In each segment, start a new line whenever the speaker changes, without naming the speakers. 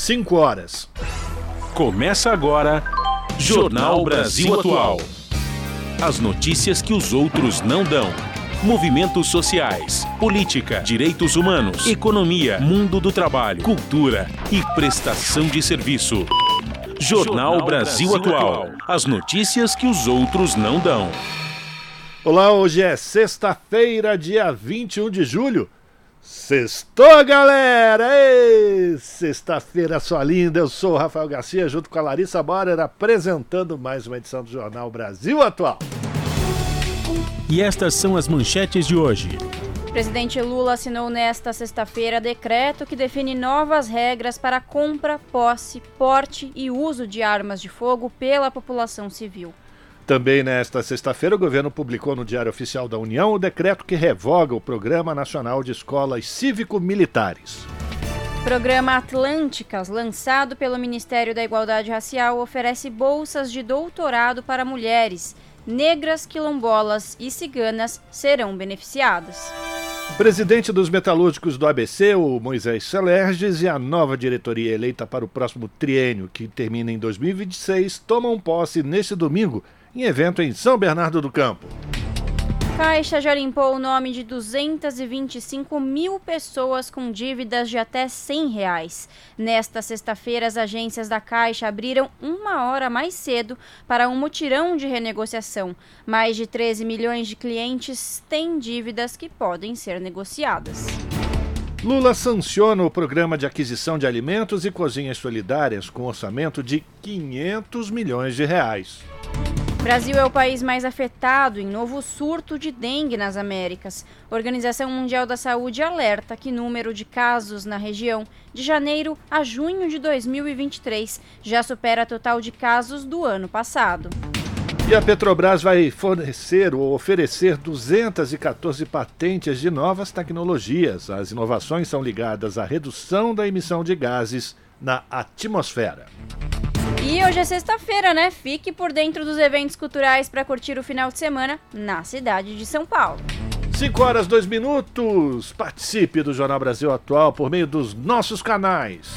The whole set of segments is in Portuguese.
5 horas.
Começa agora Jornal Brasil Atual. As notícias que os outros não dão. Movimentos sociais, política, direitos humanos, economia, mundo do trabalho, cultura e prestação de serviço. Jornal Brasil Atual. As notícias que os outros não dão.
Olá, hoje é sexta-feira, dia 21 de julho. Sextou, galera! Sexta-feira sua linda, eu sou o Rafael Garcia, junto com a Larissa Borer, apresentando mais uma edição do Jornal Brasil Atual.
E estas são as manchetes de hoje.
Presidente Lula assinou nesta sexta-feira decreto que define novas regras para compra, posse, porte e uso de armas de fogo pela população civil.
Também nesta sexta-feira, o governo publicou no Diário Oficial da União o decreto que revoga o Programa Nacional de Escolas Cívico-Militares.
Programa Atlânticas, lançado pelo Ministério da Igualdade Racial, oferece bolsas de doutorado para mulheres. Negras, quilombolas e ciganas serão beneficiadas.
Presidente dos metalúrgicos do ABC, o Moisés Celerges, e a nova diretoria eleita para o próximo triênio, que termina em 2026, tomam posse neste domingo em evento em São Bernardo do Campo.
Caixa já limpou o nome de 225 mil pessoas com dívidas de até 100 reais. Nesta sexta-feira, as agências da Caixa abriram uma hora mais cedo para um mutirão de renegociação. Mais de 13 milhões de clientes têm dívidas que podem ser negociadas.
Lula sanciona o programa de aquisição de alimentos e cozinhas solidárias com orçamento de 500 milhões de reais.
Brasil é o país mais afetado em novo surto de dengue nas Américas. A Organização Mundial da Saúde alerta que o número de casos na região de janeiro a junho de 2023 já supera a total de casos do ano passado.
E a Petrobras vai fornecer ou oferecer 214 patentes de novas tecnologias. As inovações são ligadas à redução da emissão de gases na atmosfera.
E hoje é sexta-feira, né? Fique por dentro dos eventos culturais para curtir o final de semana na cidade de São Paulo.
5 horas 2 minutos. Participe do Jornal Brasil Atual por meio dos nossos canais.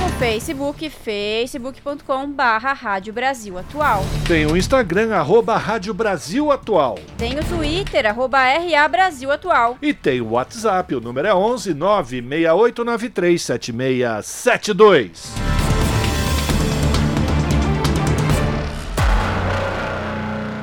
No Facebook, facebook.com barra Rádio Brasil Atual.
Tem o Instagram, arroba Rádio Brasil Atual.
Tem o Twitter, arroba RA Brasil Atual.
E tem o WhatsApp, o número é 11 96893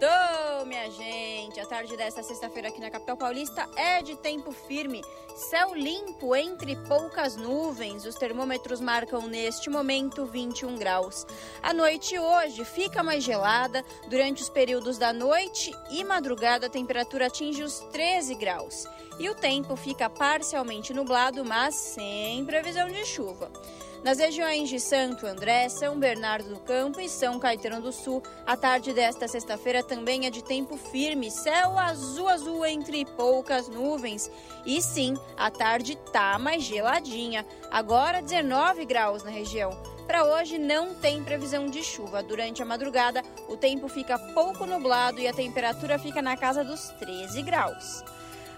Sextou, minha gente! A tarde desta sexta-feira aqui na capital paulista é de tempo firme. Céu limpo entre poucas nuvens. Os termômetros marcam neste momento 21 graus. A noite hoje fica mais gelada. Durante os períodos da noite e madrugada, a temperatura atinge os 13 graus. E o tempo fica parcialmente nublado, mas sem previsão de chuva. Nas regiões de Santo André, São Bernardo do Campo e São Caetano do Sul, a tarde desta sexta-feira também é de tempo firme, céu azul azul entre poucas nuvens. E sim, a tarde tá mais geladinha. Agora 19 graus na região. Para hoje não tem previsão de chuva. Durante a madrugada, o tempo fica pouco nublado e a temperatura fica na casa dos 13 graus.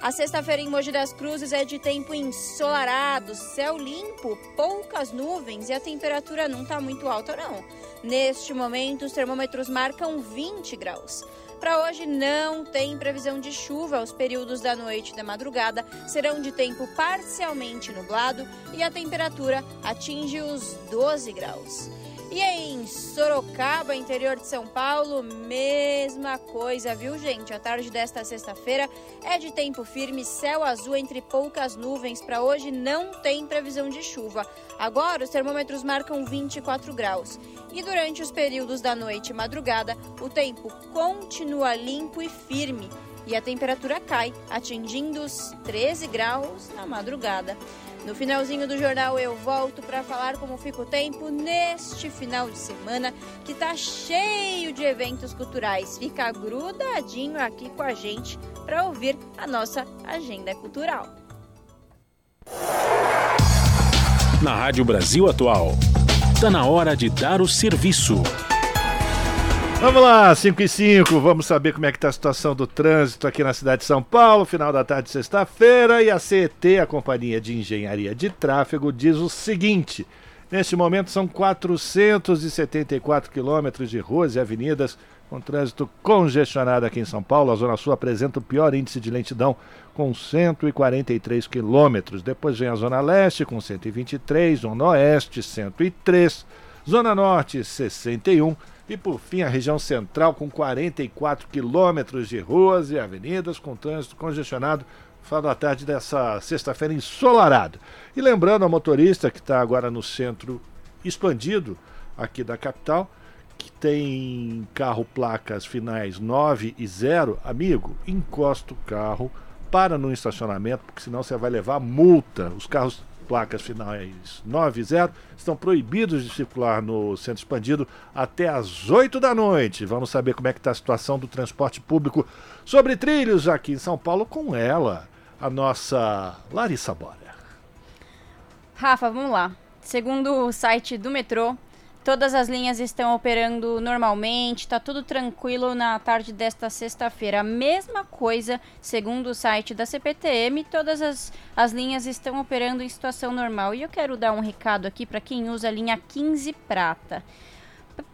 A sexta-feira em Mogi das Cruzes é de tempo ensolarado, céu limpo, poucas nuvens e a temperatura não está muito alta não. Neste momento, os termômetros marcam 20 graus. Para hoje não tem previsão de chuva. Os períodos da noite e da madrugada serão de tempo parcialmente nublado e a temperatura atinge os 12 graus. E em Sorocaba, interior de São Paulo, mesma coisa, viu, gente? A tarde desta sexta-feira é de tempo firme, céu azul entre poucas nuvens. Para hoje não tem previsão de chuva. Agora os termômetros marcam 24 graus. E durante os períodos da noite e madrugada, o tempo continua limpo e firme. E a temperatura cai, atingindo os 13 graus na madrugada. No finalzinho do jornal eu volto para falar como fica o tempo neste final de semana que tá cheio de eventos culturais. Fica grudadinho aqui com a gente para ouvir a nossa agenda cultural.
Na Rádio Brasil Atual. Está na hora de dar o serviço.
Vamos lá, 5 e 5, vamos saber como é que está a situação do trânsito aqui na cidade de São Paulo, final da tarde de sexta-feira, e a CET, a Companhia de Engenharia de Tráfego, diz o seguinte: neste momento são 474 quilômetros de ruas e avenidas com trânsito congestionado aqui em São Paulo. A Zona Sul apresenta o pior índice de lentidão, com 143 quilômetros. Depois vem a Zona Leste, com 123, Zona Oeste, 103, Zona Norte, 61 e por fim a região central com 44 quilômetros de ruas e avenidas com trânsito congestionado final da tarde dessa sexta-feira ensolarado. E lembrando ao motorista que está agora no centro expandido aqui da capital, que tem carro placas finais 9 e 0, amigo, encosta o carro, para no estacionamento, porque senão você vai levar multa. Os carros placas finais 9 e 0 estão proibidos de circular no centro expandido até às 8 da noite. Vamos saber como é que está a situação do transporte público sobre trilhos aqui em São Paulo com ela, a nossa Larissa Bora.
Rafa, vamos lá. Segundo o site do metrô, Todas as linhas estão operando normalmente, está tudo tranquilo na tarde desta sexta-feira. A mesma coisa, segundo o site da CPTM, todas as, as linhas estão operando em situação normal. E eu quero dar um recado aqui para quem usa a linha 15 Prata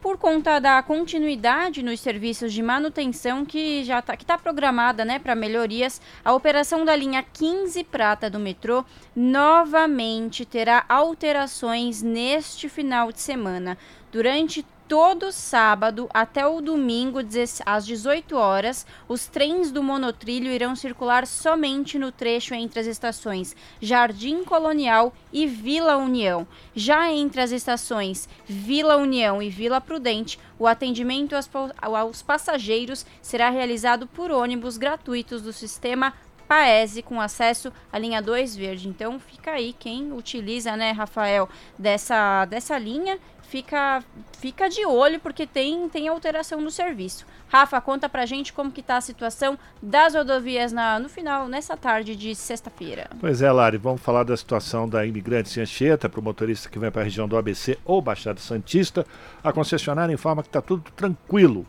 por conta da continuidade nos serviços de manutenção que já está tá programada né, para melhorias, a operação da linha 15 Prata do metrô novamente terá alterações neste final de semana. Durante todo sábado até o domingo às 18 horas, os trens do monotrilho irão circular somente no trecho entre as estações Jardim Colonial e Vila União. Já entre as estações Vila União e Vila Prudente, o atendimento aos passageiros será realizado por ônibus gratuitos do sistema Paese com acesso à linha 2 verde. Então fica aí quem utiliza, né, Rafael, dessa, dessa linha fica, fica de olho porque tem, tem alteração no serviço. Rafa, conta pra gente como que tá a situação das rodovias na, no final, nessa tarde de sexta-feira.
Pois é, Lari, vamos falar da situação da imigrante Anchieta para o motorista que vem para a região do ABC ou Baixada Santista. A concessionária informa que está tudo tranquilo.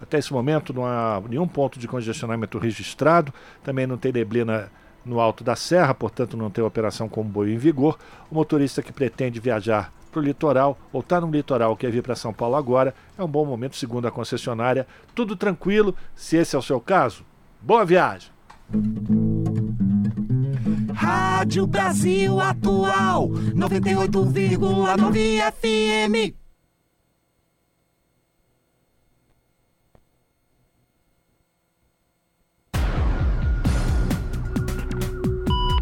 Até esse momento não há nenhum ponto de congestionamento registrado, também não tem neblina no alto da serra, portanto não tem operação comboio em vigor. O motorista que pretende viajar para o litoral ou está no litoral, quer vir para São Paulo agora, é um bom momento, segundo a concessionária. Tudo tranquilo, se esse é o seu caso. Boa viagem!
Rádio Brasil Atual 98,9 FM.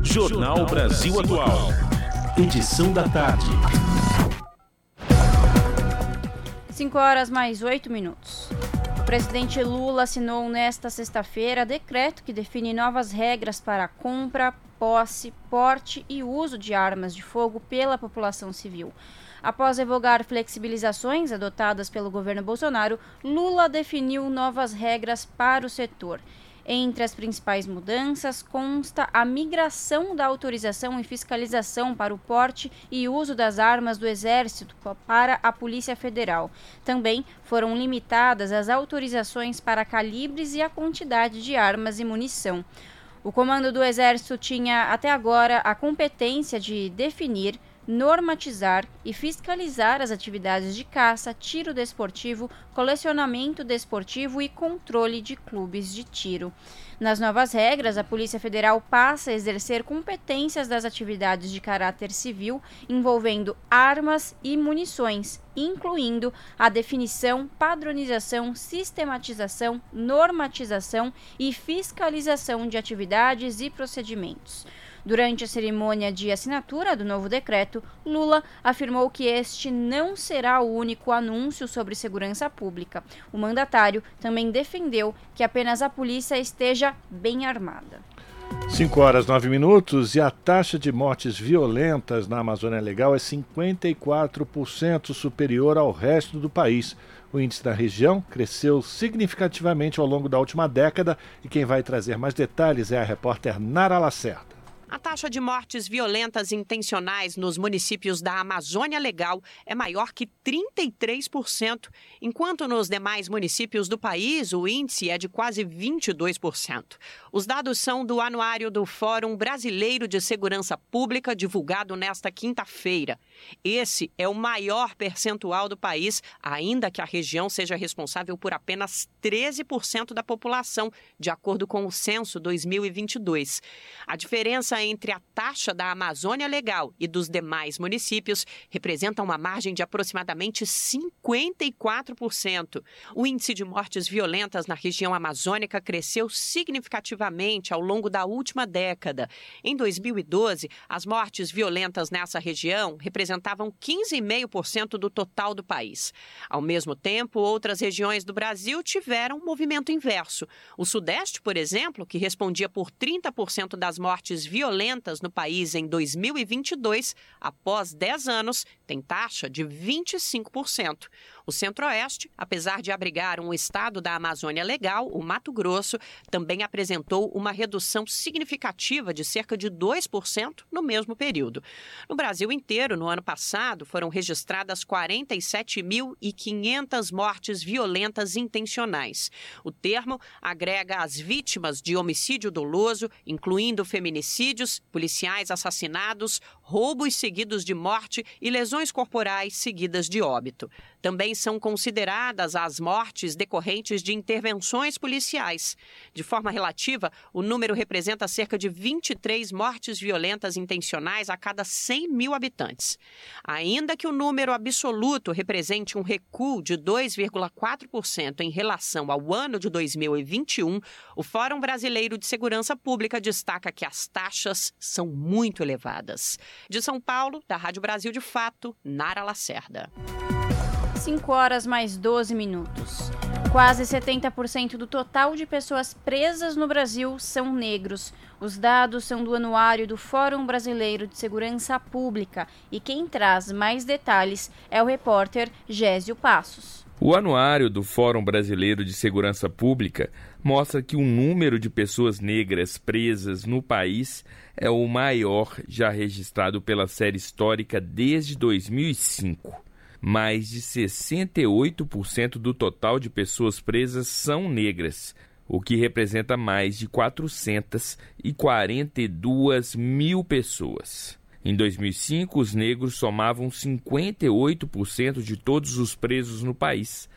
Jornal Brasil Atual. Edição da tarde.
5 horas mais 8 minutos. O presidente Lula assinou nesta sexta-feira decreto que define novas regras para compra, posse, porte e uso de armas de fogo pela população civil. Após revogar flexibilizações adotadas pelo governo Bolsonaro, Lula definiu novas regras para o setor. Entre as principais mudanças consta a migração da autorização e fiscalização para o porte e uso das armas do Exército para a Polícia Federal. Também foram limitadas as autorizações para calibres e a quantidade de armas e munição. O comando do Exército tinha até agora a competência de definir normatizar e fiscalizar as atividades de caça, tiro desportivo, colecionamento desportivo e controle de clubes de tiro. Nas novas regras, a Polícia Federal passa a exercer competências das atividades de caráter civil envolvendo armas e munições, incluindo a definição, padronização, sistematização, normatização e fiscalização de atividades e procedimentos. Durante a cerimônia de assinatura do novo decreto, Lula afirmou que este não será o único anúncio sobre segurança pública. O mandatário também defendeu que apenas a polícia esteja bem armada.
5 horas 9 minutos e a taxa de mortes violentas na Amazônia Legal é 54% superior ao resto do país. O índice da região cresceu significativamente ao longo da última década e quem vai trazer mais detalhes é a repórter Nara Lacerda.
A taxa de mortes violentas intencionais nos municípios da Amazônia Legal é maior que 33%, enquanto nos demais municípios do país o índice é de quase 22%. Os dados são do anuário do Fórum Brasileiro de Segurança Pública, divulgado nesta quinta-feira. Esse é o maior percentual do país, ainda que a região seja responsável por apenas 13% da população, de acordo com o censo 2022. A diferença entre a taxa da Amazônia Legal e dos demais municípios representa uma margem de aproximadamente 54%. O índice de mortes violentas na região amazônica cresceu significativamente ao longo da última década. Em 2012, as mortes violentas nessa região representavam 15,5% do total do país. Ao mesmo tempo, outras regiões do Brasil tiveram um movimento inverso. O Sudeste, por exemplo, que respondia por 30% das mortes violentas, violentas no país em 2022, após 10 anos, tem taxa de 25%. O Centro-Oeste, apesar de abrigar um estado da Amazônia legal, o Mato Grosso, também apresentou uma redução significativa de cerca de 2% no mesmo período. No Brasil inteiro, no ano passado, foram registradas 47.500 mortes violentas intencionais. O termo agrega as vítimas de homicídio doloso, incluindo feminicídios, policiais assassinados, roubos seguidos de morte e lesões corporais seguidas de óbito. Também são consideradas as mortes decorrentes de intervenções policiais. De forma relativa, o número representa cerca de 23 mortes violentas intencionais a cada 100 mil habitantes. Ainda que o número absoluto represente um recuo de 2,4% em relação ao ano de 2021, o Fórum Brasileiro de Segurança Pública destaca que as taxas são muito elevadas. De São Paulo, da Rádio Brasil de Fato, Nara Lacerda.
5 horas mais 12 minutos. Quase 70% do total de pessoas presas no Brasil são negros. Os dados são do Anuário do Fórum Brasileiro de Segurança Pública e quem traz mais detalhes é o repórter Gésio Passos.
O Anuário do Fórum Brasileiro de Segurança Pública mostra que o número de pessoas negras presas no país é o maior já registrado pela série histórica desde 2005 mais de 68% do total de pessoas presas são negras, o que representa mais de 442 mil pessoas. Em 2005, os negros somavam 58% de todos os presos no país,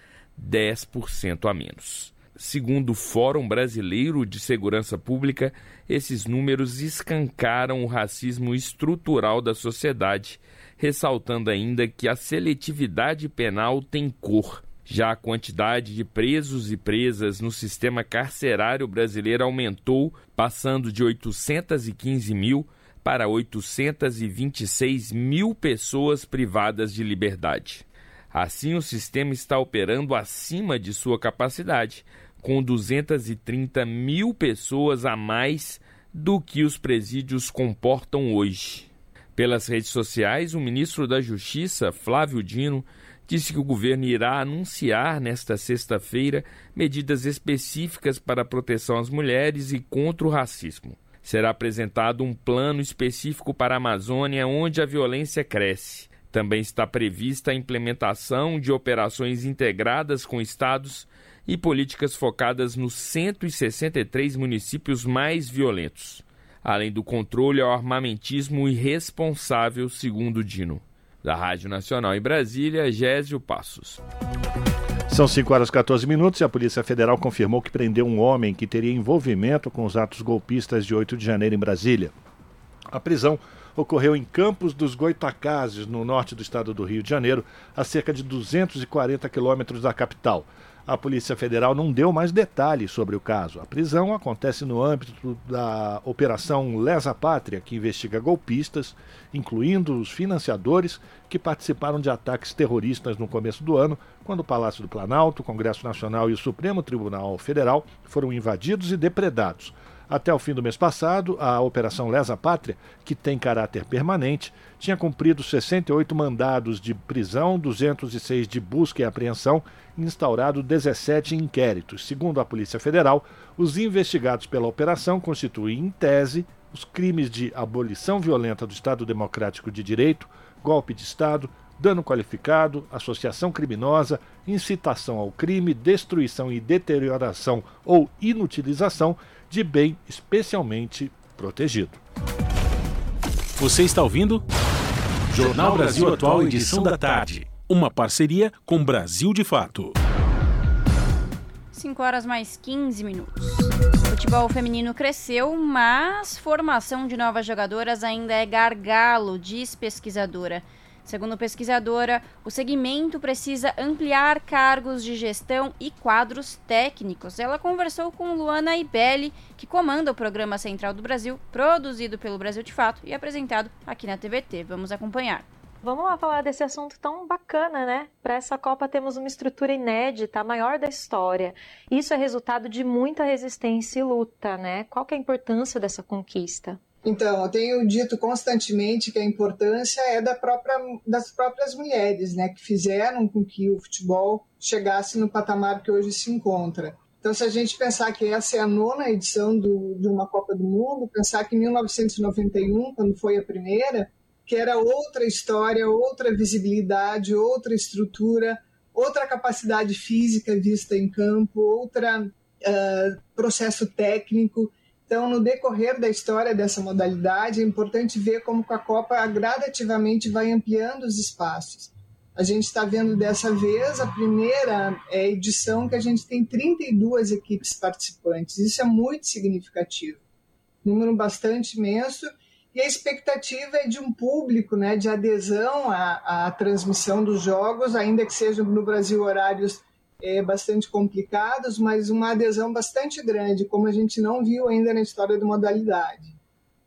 10% a menos. Segundo o Fórum Brasileiro de Segurança Pública, esses números escancaram o racismo estrutural da sociedade ressaltando ainda que a seletividade penal tem cor. Já a quantidade de presos e presas no sistema carcerário brasileiro aumentou, passando de 815 mil para 826 mil pessoas privadas de liberdade. Assim, o sistema está operando acima de sua capacidade, com 230 mil pessoas a mais do que os presídios comportam hoje. Pelas redes sociais, o ministro da Justiça, Flávio Dino, disse que o governo irá anunciar nesta sexta-feira medidas específicas para a proteção às mulheres e contra o racismo. Será apresentado um plano específico para a Amazônia, onde a violência cresce. Também está prevista a implementação de operações integradas com estados e políticas focadas nos 163 municípios mais violentos além do controle ao armamentismo irresponsável, segundo Dino. Da Rádio Nacional em Brasília, Gésio Passos.
São 5 horas e 14 minutos e a Polícia Federal confirmou que prendeu um homem que teria envolvimento com os atos golpistas de 8 de janeiro em Brasília. A prisão ocorreu em Campos dos Goitacazes, no norte do estado do Rio de Janeiro, a cerca de 240 quilômetros da capital. A Polícia Federal não deu mais detalhes sobre o caso. A prisão acontece no âmbito da Operação Lesa Pátria, que investiga golpistas, incluindo os financiadores que participaram de ataques terroristas no começo do ano, quando o Palácio do Planalto, o Congresso Nacional e o Supremo Tribunal Federal foram invadidos e depredados. Até o fim do mês passado, a Operação Lesa Pátria, que tem caráter permanente, tinha cumprido 68 mandados de prisão, 206 de busca e apreensão instaurado 17 inquéritos. Segundo a Polícia Federal, os investigados pela operação constituem, em tese, os crimes de abolição violenta do Estado Democrático de Direito, golpe de Estado, dano qualificado, associação criminosa, incitação ao crime, destruição e deterioração ou inutilização de bem especialmente protegido.
Você está ouvindo? Jornal Brasil Atual, edição da tarde. Uma parceria com Brasil de Fato.
5 horas mais 15 minutos. O futebol feminino cresceu, mas formação de novas jogadoras ainda é gargalo, diz pesquisadora. Segundo pesquisadora, o segmento precisa ampliar cargos de gestão e quadros técnicos. Ela conversou com Luana Ibelli, que comanda o programa Central do Brasil, produzido pelo Brasil de Fato e apresentado aqui na TVT. Vamos acompanhar.
Vamos lá falar desse assunto tão bacana, né? Para essa Copa temos uma estrutura inédita, a maior da história. Isso é resultado de muita resistência e luta, né? Qual que é a importância dessa conquista?
Então, eu tenho dito constantemente que a importância é da própria, das próprias mulheres, né, que fizeram com que o futebol chegasse no patamar que hoje se encontra. Então, se a gente pensar que essa é a nona edição do, de uma Copa do Mundo, pensar que em 1991, quando foi a primeira, que era outra história, outra visibilidade, outra estrutura, outra capacidade física vista em campo, outra uh, processo técnico. Então, no decorrer da história dessa modalidade, é importante ver como a Copa gradativamente vai ampliando os espaços. A gente está vendo dessa vez a primeira é, edição que a gente tem 32 equipes participantes. Isso é muito significativo. Número bastante imenso. E a expectativa é de um público, né, de adesão à, à transmissão dos jogos, ainda que sejam no Brasil horários é, bastante complicados, mas uma adesão bastante grande, como a gente não viu ainda na história da modalidade.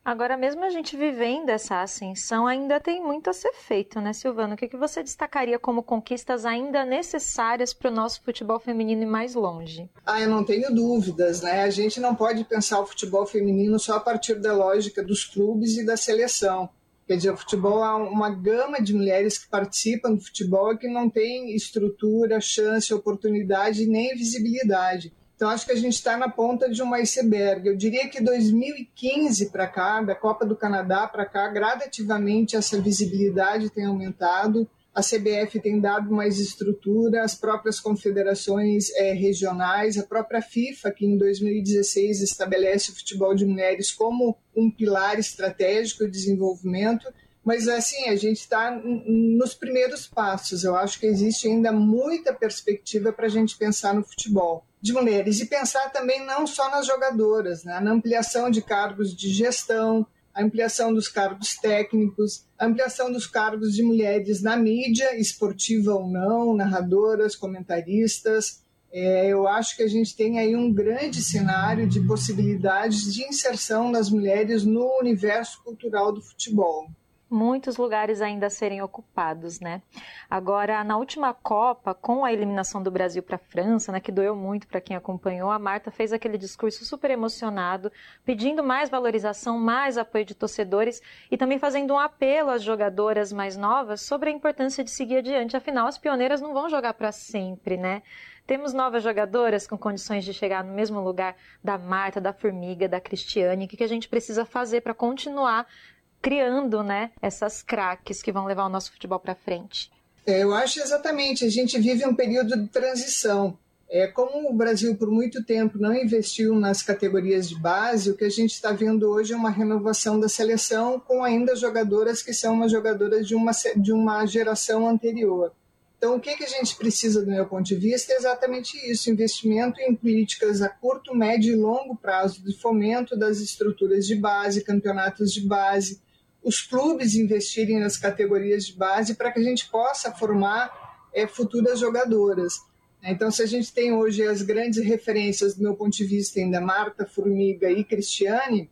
Agora, mesmo a gente vivendo essa ascensão, ainda tem muito a ser feito, né, Silvano? O que, que você destacaria como conquistas ainda necessárias para o nosso futebol feminino ir mais longe?
Ah, eu não tenho dúvidas, né? A gente não pode pensar o futebol feminino só a partir da lógica dos clubes e da seleção. Quer dizer, o futebol há uma gama de mulheres que participam do futebol que não tem estrutura, chance, oportunidade nem visibilidade. Então, acho que a gente está na ponta de um iceberg. Eu diria que 2015 para cá, da Copa do Canadá para cá, gradativamente essa visibilidade tem aumentado a CBF tem dado mais estrutura, as próprias confederações é, regionais, a própria FIFA, que em 2016 estabelece o futebol de mulheres como um pilar estratégico de desenvolvimento. Mas, assim, a gente está nos primeiros passos. Eu acho que existe ainda muita perspectiva para a gente pensar no futebol de mulheres e pensar também não só nas jogadoras, né? na ampliação de cargos de gestão, a ampliação dos cargos técnicos, a ampliação dos cargos de mulheres na mídia, esportiva ou não, narradoras, comentaristas. É, eu acho que a gente tem aí um grande cenário de possibilidades de inserção das mulheres no universo cultural do futebol
muitos lugares ainda a serem ocupados, né? Agora, na última Copa, com a eliminação do Brasil para a França, né, que doeu muito para quem acompanhou, a Marta fez aquele discurso super emocionado, pedindo mais valorização, mais apoio de torcedores e também fazendo um apelo às jogadoras mais novas sobre a importância de seguir adiante. Afinal, as pioneiras não vão jogar para sempre, né? Temos novas jogadoras com condições de chegar no mesmo lugar da Marta, da Formiga, da Cristiane. O que a gente precisa fazer para continuar criando, né, essas craques que vão levar o nosso futebol para frente.
É, eu acho exatamente. A gente vive um período de transição. É, como o Brasil por muito tempo não investiu nas categorias de base, o que a gente está vendo hoje é uma renovação da seleção com ainda jogadoras que são uma jogadoras de uma, de uma geração anterior. Então, o que, que a gente precisa, do meu ponto de vista, é exatamente isso: investimento em políticas a curto, médio e longo prazo de fomento das estruturas de base, campeonatos de base, os clubes investirem nas categorias de base para que a gente possa formar é, futuras jogadoras. Então, se a gente tem hoje as grandes referências, do meu ponto de vista, ainda Marta, Formiga e Cristiane,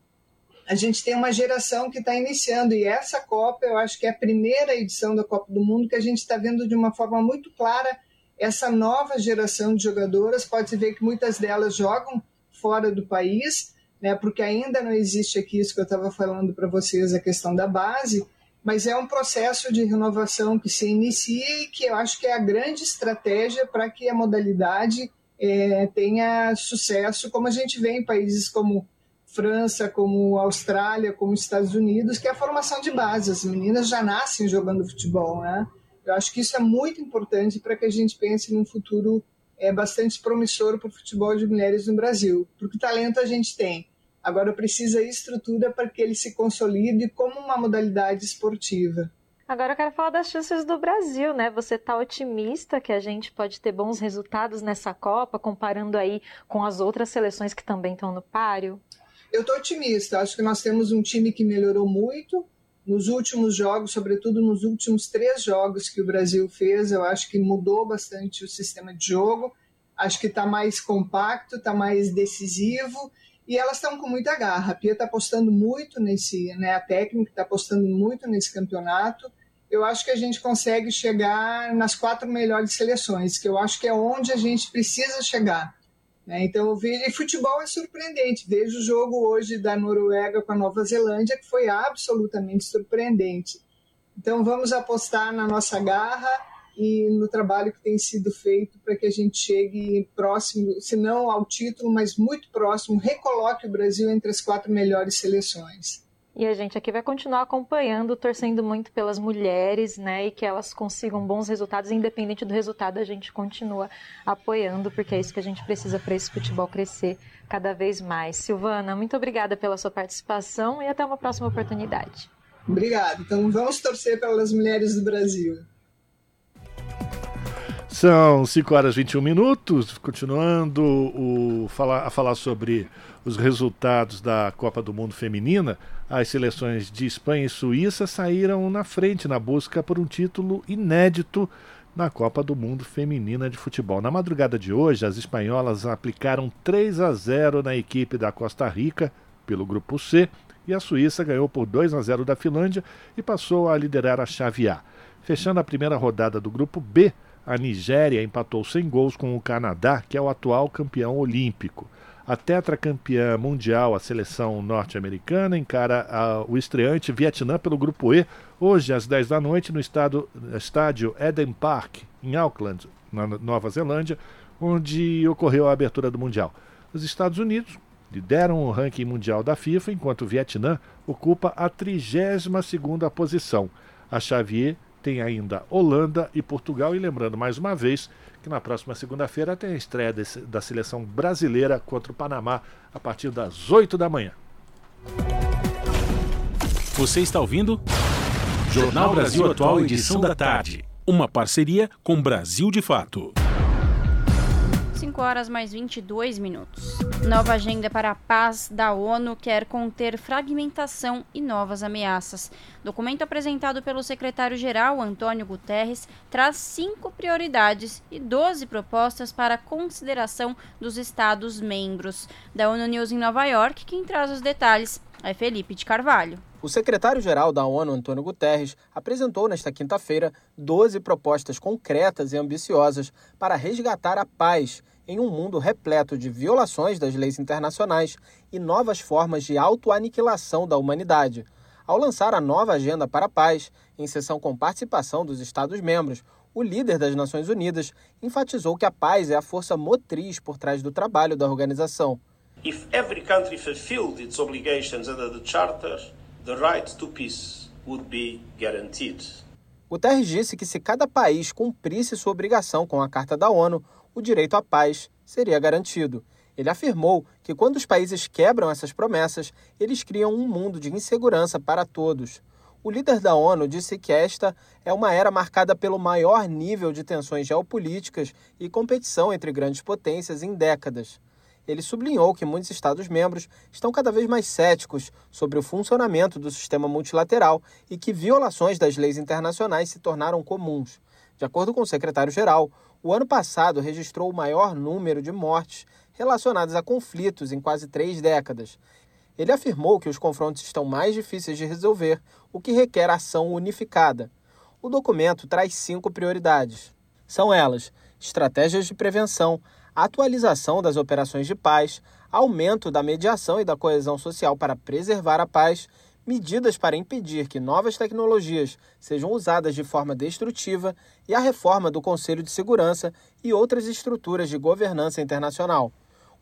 a gente tem uma geração que está iniciando. E essa Copa, eu acho que é a primeira edição da Copa do Mundo que a gente está vendo de uma forma muito clara essa nova geração de jogadoras. Pode-se ver que muitas delas jogam fora do país, né? Porque ainda não existe aqui isso que eu estava falando para vocês, a questão da base, mas é um processo de renovação que se inicia e que eu acho que é a grande estratégia para que a modalidade é, tenha sucesso, como a gente vê em países como França, como Austrália, como Estados Unidos, que é a formação de base. As meninas já nascem jogando futebol, né? Eu acho que isso é muito importante para que a gente pense num futuro é, bastante promissor para o futebol de mulheres no Brasil, porque talento a gente tem. Agora precisa estrutura para que ele se consolide como uma modalidade esportiva.
Agora eu quero falar das chances do Brasil, né? Você está otimista que a gente pode ter bons resultados nessa Copa, comparando aí com as outras seleções que também estão no páreo?
Eu estou otimista. Acho que nós temos um time que melhorou muito nos últimos jogos, sobretudo nos últimos três jogos que o Brasil fez. Eu acho que mudou bastante o sistema de jogo. Acho que está mais compacto, está mais decisivo e elas estão com muita garra. A Pia está apostando muito nesse, né, a técnica está apostando muito nesse campeonato. Eu acho que a gente consegue chegar nas quatro melhores seleções, que eu acho que é onde a gente precisa chegar. Né? Então, eu vejo, e futebol é surpreendente. Vejo o jogo hoje da Noruega com a Nova Zelândia, que foi absolutamente surpreendente. Então, vamos apostar na nossa garra e no trabalho que tem sido feito para que a gente chegue próximo, se não ao título, mas muito próximo, recoloque o Brasil entre as quatro melhores seleções.
E a gente aqui vai continuar acompanhando, torcendo muito pelas mulheres, né? E que elas consigam bons resultados, independente do resultado, a gente continua apoiando, porque é isso que a gente precisa para esse futebol crescer cada vez mais. Silvana, muito obrigada pela sua participação e até uma próxima oportunidade.
Obrigada. Então vamos torcer pelas mulheres do Brasil.
São 5 horas e 21 minutos, continuando o, a falar sobre os resultados da Copa do Mundo Feminina. As seleções de Espanha e Suíça saíram na frente na busca por um título inédito na Copa do Mundo Feminina de Futebol. Na madrugada de hoje, as espanholas aplicaram 3 a 0 na equipe da Costa Rica pelo grupo C e a Suíça ganhou por 2 a 0 da Finlândia e passou a liderar a chave A. Fechando a primeira rodada do grupo B, a Nigéria empatou sem gols com o Canadá, que é o atual campeão olímpico. A tetracampeã mundial, a seleção norte-americana, encara a, o estreante Vietnã pelo grupo E, hoje às 10 da noite, no estado, estádio Eden Park, em Auckland, na Nova Zelândia, onde ocorreu a abertura do Mundial. Os Estados Unidos lideram o ranking mundial da FIFA, enquanto o Vietnã ocupa a 32 posição. A Xavier tem ainda Holanda e Portugal. E lembrando mais uma vez que na próxima segunda-feira tem a estreia desse, da seleção brasileira contra o Panamá a partir das 8 da manhã.
Você está ouvindo? Jornal Brasil Atual, edição da tarde. Uma parceria com Brasil de Fato.
5 horas mais 22 minutos. Nova agenda para a paz da ONU quer conter fragmentação e novas ameaças. Documento apresentado pelo secretário-geral Antônio Guterres traz cinco prioridades e 12 propostas para consideração dos Estados-membros. Da ONU News em Nova York, quem traz os detalhes é Felipe de Carvalho.
O secretário-geral da ONU, Antônio Guterres, apresentou nesta quinta-feira 12 propostas concretas e ambiciosas para resgatar a paz em um mundo repleto de violações das leis internacionais e novas formas de autoaniquilação da humanidade. Ao lançar a nova Agenda para a Paz, em sessão com participação dos Estados-membros, o líder das Nações Unidas enfatizou que a paz é a força motriz por trás do trabalho da organização. If every country fulfilled its obligations under the Charter, the right to peace would be guaranteed. Guterres disse que se cada país cumprisse sua obrigação com a Carta da ONU, o direito à paz seria garantido. Ele afirmou que quando os países quebram essas promessas, eles criam um mundo de insegurança para todos. O líder da ONU disse que esta é uma era marcada pelo maior nível de tensões geopolíticas e competição entre grandes potências em décadas. Ele sublinhou que muitos Estados-membros estão cada vez mais céticos sobre o funcionamento do sistema multilateral e que violações das leis internacionais se tornaram comuns. De acordo com o secretário-geral, o ano passado registrou o maior número de mortes relacionadas a conflitos em quase três décadas. Ele afirmou que os confrontos estão mais difíceis de resolver, o que requer ação unificada. O documento traz cinco prioridades. São elas: estratégias de prevenção, atualização das operações de paz, aumento da mediação e da coesão social para preservar a paz medidas para impedir que novas tecnologias sejam usadas de forma destrutiva e a reforma do Conselho de Segurança e outras estruturas de governança internacional.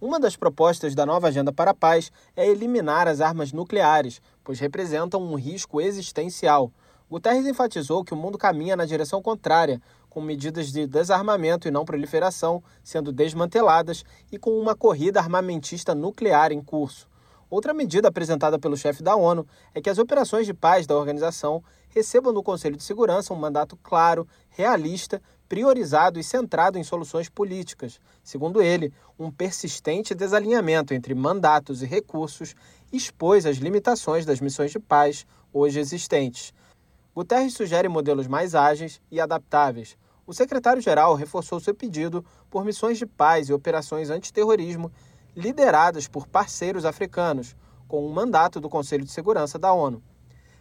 Uma das propostas da nova Agenda para a Paz é eliminar as armas nucleares, pois representam um risco existencial. Guterres enfatizou que o mundo caminha na direção contrária, com medidas de desarmamento e não proliferação sendo desmanteladas e com uma corrida armamentista nuclear em curso. Outra medida apresentada pelo chefe da ONU é que as operações de paz da organização recebam do Conselho de Segurança um mandato claro, realista, priorizado e centrado em soluções políticas. Segundo ele, um persistente desalinhamento entre mandatos e recursos expôs as limitações das missões de paz hoje existentes. Guterres sugere modelos mais ágeis e adaptáveis. O secretário-geral reforçou seu pedido por missões de paz e operações antiterrorismo lideradas por parceiros africanos, com um mandato do Conselho de Segurança da ONU.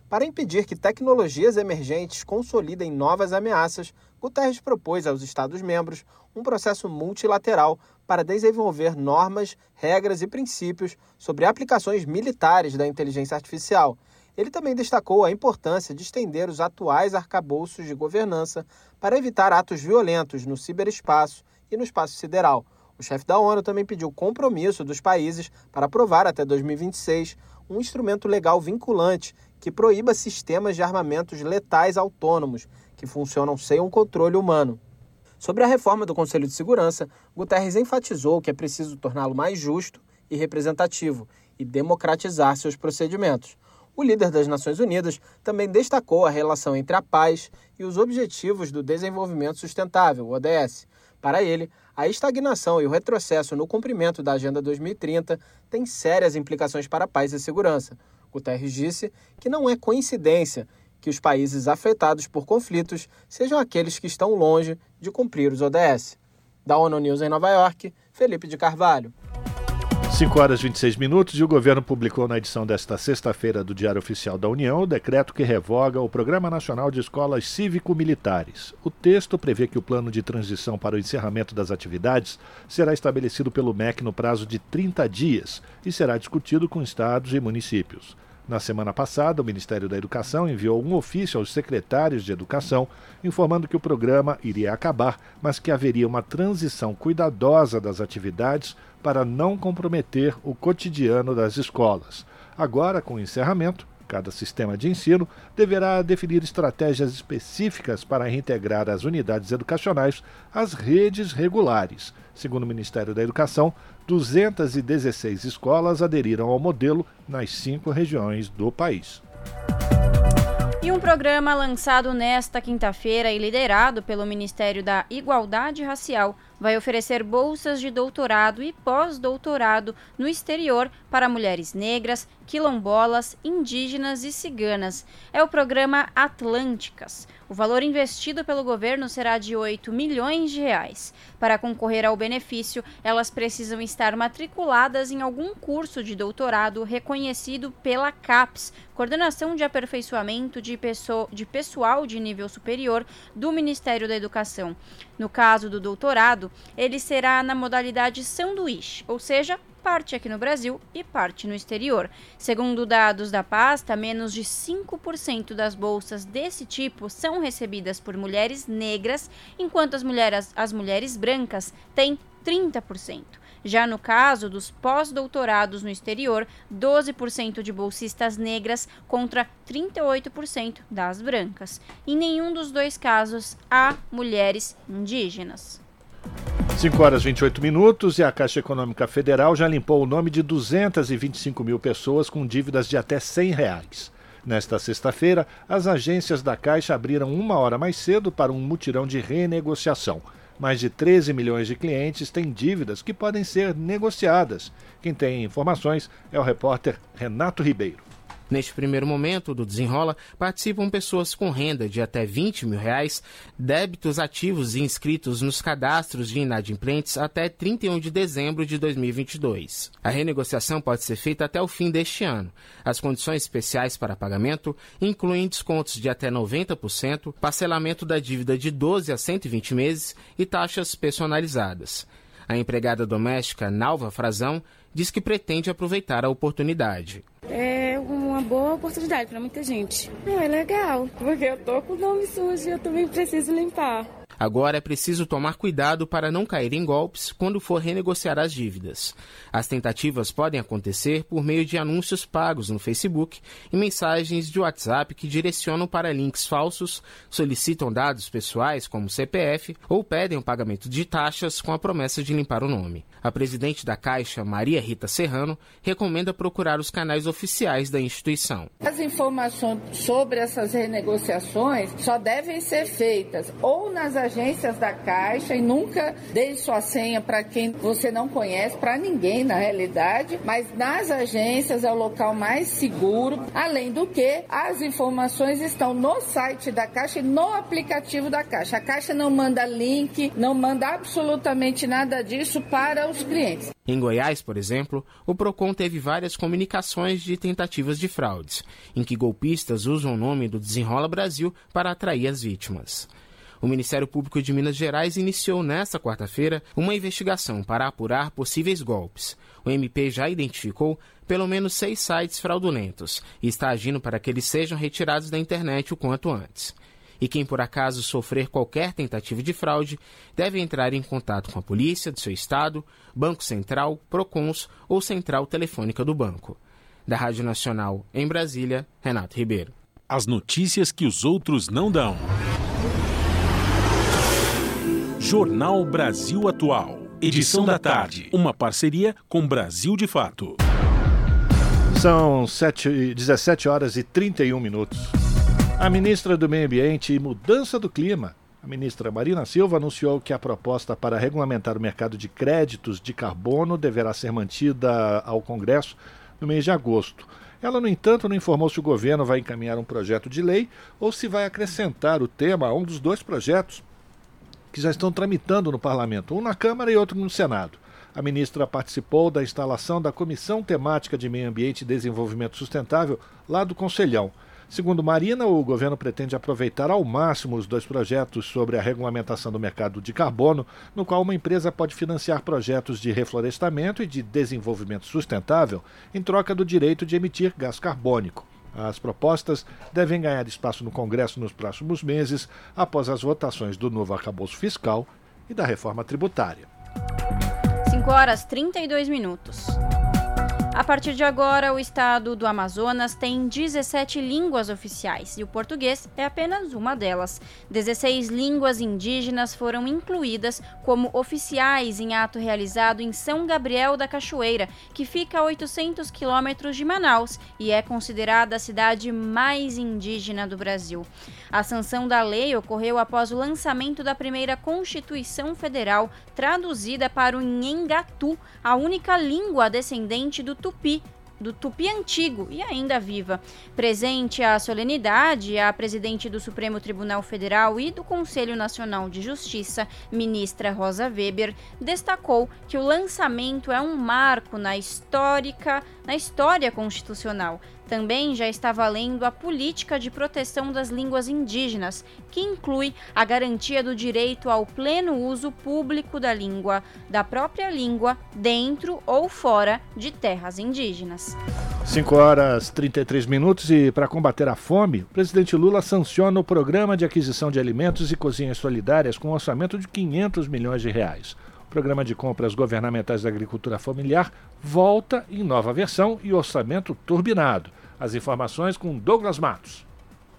Para impedir que tecnologias emergentes consolidem novas ameaças, Guterres propôs aos Estados-membros um processo multilateral para desenvolver normas, regras e princípios sobre aplicações militares da inteligência artificial. Ele também destacou a importância de estender os atuais arcabouços de governança para evitar atos violentos no ciberespaço e no espaço sideral. O chefe da ONU também pediu compromisso dos países para aprovar até 2026 um instrumento legal vinculante que proíba sistemas de armamentos letais autônomos que funcionam sem um controle humano. Sobre a reforma do Conselho de Segurança, Guterres enfatizou que é preciso torná-lo mais justo e representativo e democratizar seus procedimentos. O líder das Nações Unidas também destacou a relação entre a paz e os Objetivos do Desenvolvimento Sustentável, ODS, para ele, a estagnação e o retrocesso no cumprimento da Agenda 2030 têm sérias implicações para a paz e segurança. Guterres disse que não é coincidência que os países afetados por conflitos sejam aqueles que estão longe de cumprir os ODS. Da ONU News em Nova York, Felipe de Carvalho.
5 horas e 26 minutos e o governo publicou na edição desta sexta-feira do Diário Oficial da União o decreto que revoga o Programa Nacional de Escolas Cívico-Militares. O texto prevê que o plano de transição para o encerramento das atividades será estabelecido pelo MEC no prazo de 30 dias e será discutido com estados e municípios. Na semana passada, o Ministério da Educação enviou um ofício aos secretários de Educação informando que o programa iria acabar, mas que haveria uma transição cuidadosa das atividades para não comprometer o cotidiano das escolas. Agora, com o encerramento, cada sistema de ensino deverá definir estratégias específicas para reintegrar as unidades educacionais às redes regulares. Segundo o Ministério da Educação, 216 escolas aderiram ao modelo nas cinco regiões do país.
E um programa lançado nesta quinta-feira e liderado pelo Ministério da Igualdade Racial vai oferecer bolsas de doutorado e pós-doutorado no exterior para mulheres negras, quilombolas, indígenas e ciganas. É o programa Atlânticas. O valor investido pelo governo será de 8 milhões de reais. Para concorrer ao benefício, elas precisam estar matriculadas em algum curso de doutorado reconhecido pela CAPES, Coordenação de Aperfeiçoamento de, de Pessoal de Nível Superior do Ministério da Educação. No caso do doutorado, ele será na modalidade sanduíche, ou seja, parte aqui no Brasil e parte no exterior. Segundo dados da pasta, menos de 5% das bolsas desse tipo são recebidas por mulheres negras, enquanto as mulheres, as mulheres brancas têm 30%. Já no caso dos pós-doutorados no exterior, 12% de bolsistas negras contra 38% das brancas. Em nenhum dos dois casos há mulheres indígenas.
5 horas e 28 minutos e a Caixa Econômica Federal já limpou o nome de 225 mil pessoas com dívidas de até 100 reais. Nesta sexta-feira, as agências da Caixa abriram uma hora mais cedo para um mutirão de renegociação. Mais de 13 milhões de clientes têm dívidas que podem ser negociadas. Quem tem informações é o repórter Renato Ribeiro.
Neste primeiro momento do desenrola, participam pessoas com renda de até 20 mil reais, débitos ativos e inscritos nos cadastros de inadimplentes até 31 de dezembro de 2022. A renegociação pode ser feita até o fim deste ano. As condições especiais para pagamento incluem descontos de até 90%, parcelamento da dívida de 12 a 120 meses e taxas personalizadas. A empregada doméstica Nalva Frazão diz que pretende aproveitar a oportunidade.
É uma boa oportunidade para muita gente. É, é legal, porque eu tô com o nome sujo e eu também preciso limpar.
Agora é preciso tomar cuidado para não cair em golpes quando for renegociar as dívidas. As tentativas podem acontecer por meio de anúncios pagos no Facebook e mensagens de WhatsApp que direcionam para links falsos, solicitam dados pessoais como CPF ou pedem o pagamento de taxas com a promessa de limpar o nome. A presidente da Caixa, Maria Rita Serrano, recomenda procurar os canais oficiais da instituição.
As informações sobre essas renegociações só devem ser feitas ou nas agências da Caixa e nunca dê sua senha para quem você não conhece, para ninguém na realidade, mas nas agências é o local mais seguro. Além do que, as informações estão no site da Caixa e no aplicativo da Caixa. A Caixa não manda link, não manda absolutamente nada disso para os clientes.
Em Goiás, por exemplo, o Procon teve várias comunicações de tentativas de fraudes, em que golpistas usam o nome do Desenrola Brasil para atrair as vítimas. O Ministério Público de Minas Gerais iniciou nesta quarta-feira uma investigação para apurar possíveis golpes. O MP já identificou pelo menos seis sites fraudulentos e está agindo para que eles sejam retirados da internet o quanto antes e quem por acaso sofrer qualquer tentativa de fraude deve entrar em contato com a polícia do seu estado, Banco Central, Procons ou Central Telefônica do banco. Da Rádio Nacional, em Brasília, Renato Ribeiro.
As notícias que os outros não dão. Jornal Brasil Atual. Edição da tarde. Uma parceria com Brasil de Fato.
São 7, 17 horas e 31 minutos. A ministra do Meio Ambiente e Mudança do Clima, a ministra Marina Silva, anunciou que a proposta para regulamentar o mercado de créditos de carbono deverá ser mantida ao Congresso no mês de agosto. Ela, no entanto, não informou se o governo vai encaminhar um projeto de lei ou se vai acrescentar o tema a um dos dois projetos que já estão tramitando no parlamento, um na Câmara e outro no Senado. A ministra participou da instalação da Comissão Temática de Meio Ambiente e Desenvolvimento Sustentável lá do Conselhão. Segundo Marina, o governo pretende aproveitar ao máximo os dois projetos sobre a regulamentação do mercado de carbono, no qual uma empresa pode financiar projetos de reflorestamento e de desenvolvimento sustentável em troca do direito de emitir gás carbônico. As propostas devem ganhar espaço no Congresso nos próximos meses, após as votações do novo arcabouço fiscal e da reforma tributária.
5 horas 32 minutos. A partir de agora, o estado do Amazonas tem 17 línguas oficiais e o português é apenas uma delas. 16 línguas indígenas foram incluídas como oficiais em ato realizado em São Gabriel da Cachoeira, que fica a 800 quilômetros de Manaus e é considerada a cidade mais indígena do Brasil. A sanção da lei ocorreu após o lançamento da primeira Constituição Federal, traduzida para o Nhengatu, a única língua descendente do Tupi, do Tupi antigo e ainda viva. Presente à solenidade, a presidente do Supremo Tribunal Federal e do Conselho Nacional de Justiça, ministra Rosa Weber, destacou que o lançamento é um marco na histórica, na história constitucional, também já está valendo a política de proteção das línguas indígenas, que inclui a garantia do direito ao pleno uso público da língua, da própria língua, dentro ou fora de terras indígenas.
5 horas 33 minutos e para combater a fome, o presidente Lula sanciona o programa de aquisição de alimentos e cozinhas solidárias com um orçamento de 500 milhões de reais. O programa de compras governamentais da agricultura familiar volta em nova versão e orçamento turbinado. As informações com Douglas Matos.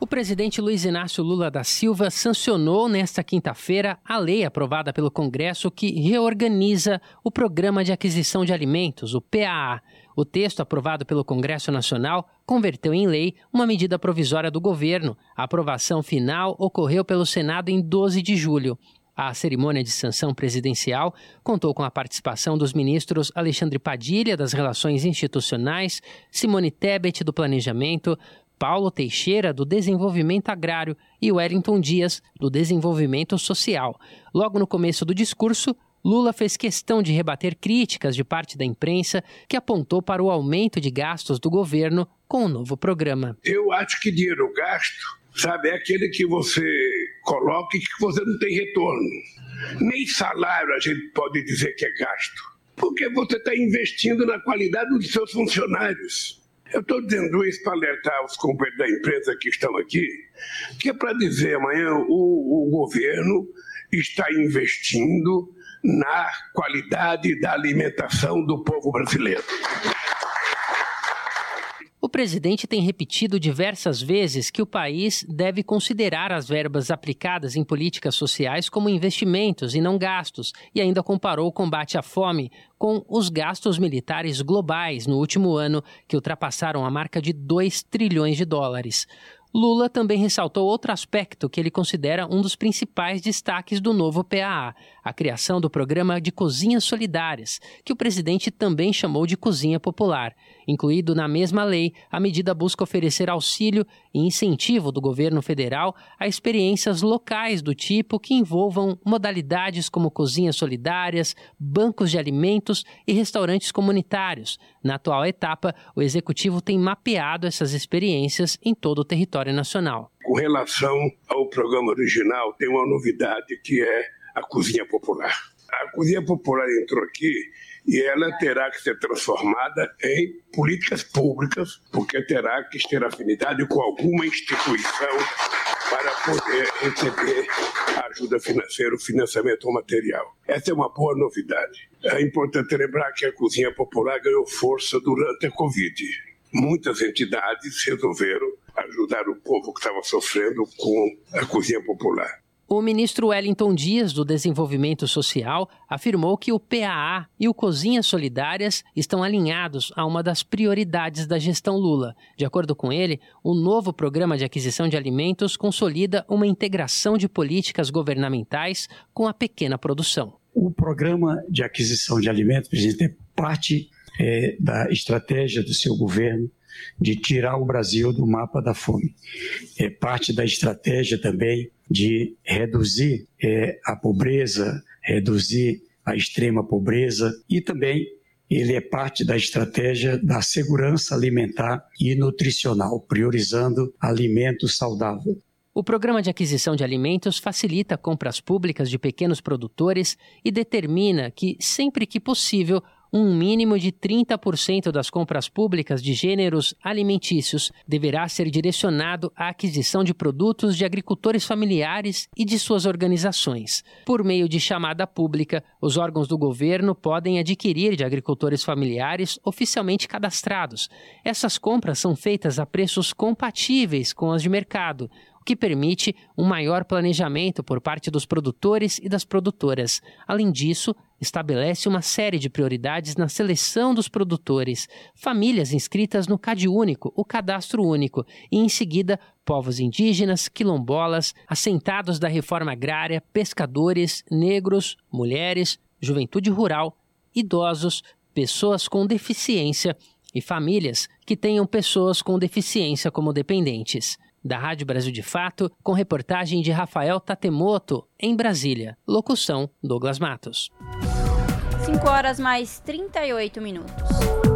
O presidente Luiz Inácio Lula da Silva sancionou nesta quinta-feira a lei aprovada pelo Congresso que reorganiza o Programa de Aquisição de Alimentos, o PAA. O texto aprovado pelo Congresso Nacional converteu em lei uma medida provisória do governo. A aprovação final ocorreu pelo Senado em 12 de julho. A cerimônia de sanção presidencial contou com a participação dos ministros Alexandre Padilha, das Relações Institucionais, Simone Tebet, do Planejamento, Paulo Teixeira, do Desenvolvimento Agrário, e Wellington Dias, do Desenvolvimento Social. Logo no começo do discurso, Lula fez questão de rebater críticas de parte da imprensa que apontou para o aumento de gastos do governo com o novo programa.
Eu acho que dinheiro gasto sabe? É aquele que você coloca e que você não tem retorno. Nem salário a gente pode dizer que é gasto, porque você está investindo na qualidade dos seus funcionários. Eu estou dizendo isso para alertar os companheiros da empresa que estão aqui, que é para dizer amanhã o, o governo está investindo na qualidade da alimentação do povo brasileiro.
O presidente tem repetido diversas vezes que o país deve considerar as verbas aplicadas em políticas sociais como investimentos e não gastos, e ainda comparou o combate à fome com os gastos militares globais no último ano, que ultrapassaram a marca de 2 trilhões de dólares. Lula também ressaltou outro aspecto que ele considera um dos principais destaques do novo PAA, a criação do programa de cozinhas solidárias, que o presidente também chamou de cozinha popular. Incluído na mesma lei, a medida busca oferecer auxílio e incentivo do governo federal a experiências locais do tipo que envolvam modalidades como cozinhas solidárias, bancos de alimentos e restaurantes comunitários. Na atual etapa, o executivo tem mapeado essas experiências em todo o território nacional.
Com relação ao programa original, tem uma novidade que é a cozinha popular. A cozinha popular entrou aqui e ela terá que ser transformada em políticas públicas, porque terá que ter afinidade com alguma instituição para poder receber ajuda financeira, financiamento material. Essa é uma boa novidade. É importante lembrar que a cozinha popular ganhou força durante a Covid. Muitas entidades resolveram ajudar o povo que estava sofrendo com a cozinha popular.
O ministro Wellington Dias, do Desenvolvimento Social, afirmou que o PAA e o Cozinhas Solidárias estão alinhados a uma das prioridades da gestão Lula. De acordo com ele, o novo programa de aquisição de alimentos consolida uma integração de políticas governamentais com a pequena produção.
O programa de aquisição de alimentos, presidente, é parte é, da estratégia do seu governo de tirar o Brasil do mapa da fome. É parte da estratégia também de reduzir é, a pobreza, reduzir a extrema pobreza e também ele é parte da estratégia da segurança alimentar e nutricional, priorizando alimentos saudáveis.
O programa de aquisição de alimentos facilita compras públicas de pequenos produtores e determina que, sempre que possível, um mínimo de 30% das compras públicas de gêneros alimentícios deverá ser direcionado à aquisição de produtos de agricultores familiares e de suas organizações. Por meio de chamada pública, os órgãos do governo podem adquirir de agricultores familiares oficialmente cadastrados. Essas compras são feitas a preços compatíveis com as de mercado, o que permite um maior planejamento por parte dos produtores e das produtoras. Além disso, estabelece uma série de prioridades na seleção dos produtores, famílias inscritas no CAD Único, o Cadastro Único, e em seguida povos indígenas, quilombolas, assentados da reforma agrária, pescadores, negros, mulheres, juventude rural, idosos, pessoas com deficiência e famílias que tenham pessoas com deficiência como dependentes da Rádio Brasil de Fato, com reportagem de Rafael Tatemoto, em Brasília. Locução: Douglas Matos.
5 horas mais 38 minutos.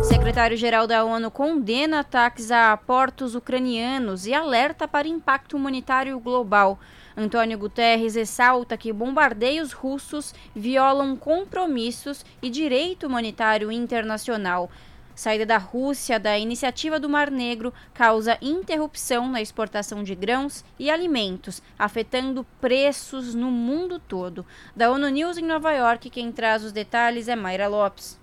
Secretário-geral da ONU condena ataques a portos ucranianos e alerta para impacto humanitário global. Antônio Guterres ressalta que bombardeios russos violam compromissos e direito humanitário internacional saída da Rússia da iniciativa do Mar Negro causa interrupção na exportação de grãos e alimentos, afetando preços no mundo todo. Da ONU News em Nova York, quem traz os detalhes é Mayra Lopes.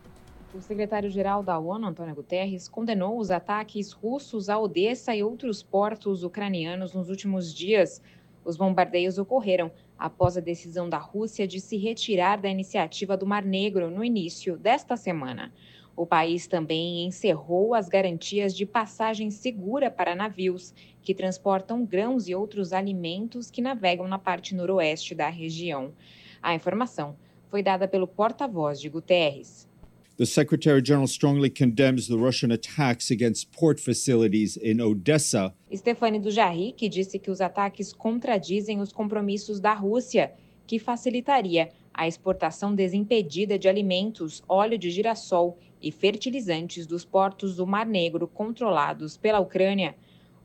O secretário-geral da ONU, Antônio Guterres, condenou os ataques russos a Odessa e outros portos ucranianos nos últimos dias. Os bombardeios ocorreram após a decisão da Rússia de se retirar da iniciativa do Mar Negro no início desta semana. O país também encerrou as garantias de passagem segura para navios que transportam grãos e outros alimentos que navegam na parte noroeste da região. A informação foi dada pelo porta-voz de Guterres.
The Secretary General strongly condemns the Russian attacks against port facilities in Odessa.
Stefani Dujarric disse que os ataques contradizem os compromissos da Rússia, que facilitaria a exportação desimpedida de alimentos, óleo de girassol e fertilizantes dos portos do Mar Negro controlados pela Ucrânia.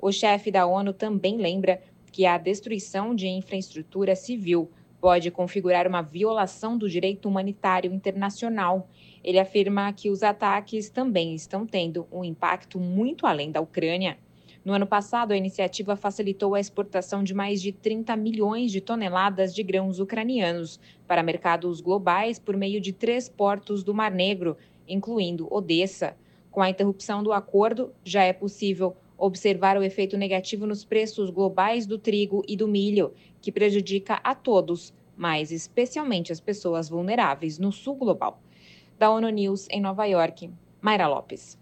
O chefe da ONU também lembra que a destruição de infraestrutura civil pode configurar uma violação do direito humanitário internacional. Ele afirma que os ataques também estão tendo um impacto muito além da Ucrânia. No ano passado, a iniciativa facilitou a exportação de mais de 30 milhões de toneladas de grãos ucranianos para mercados globais por meio de três portos do Mar Negro, incluindo Odessa. Com a interrupção do acordo, já é possível observar o efeito negativo nos preços globais do trigo e do milho, que prejudica a todos, mas especialmente as pessoas vulneráveis no sul global. Da ONU News em Nova York, Mayra Lopes.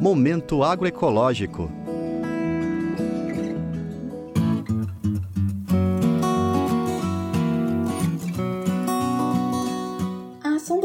Momento agroecológico.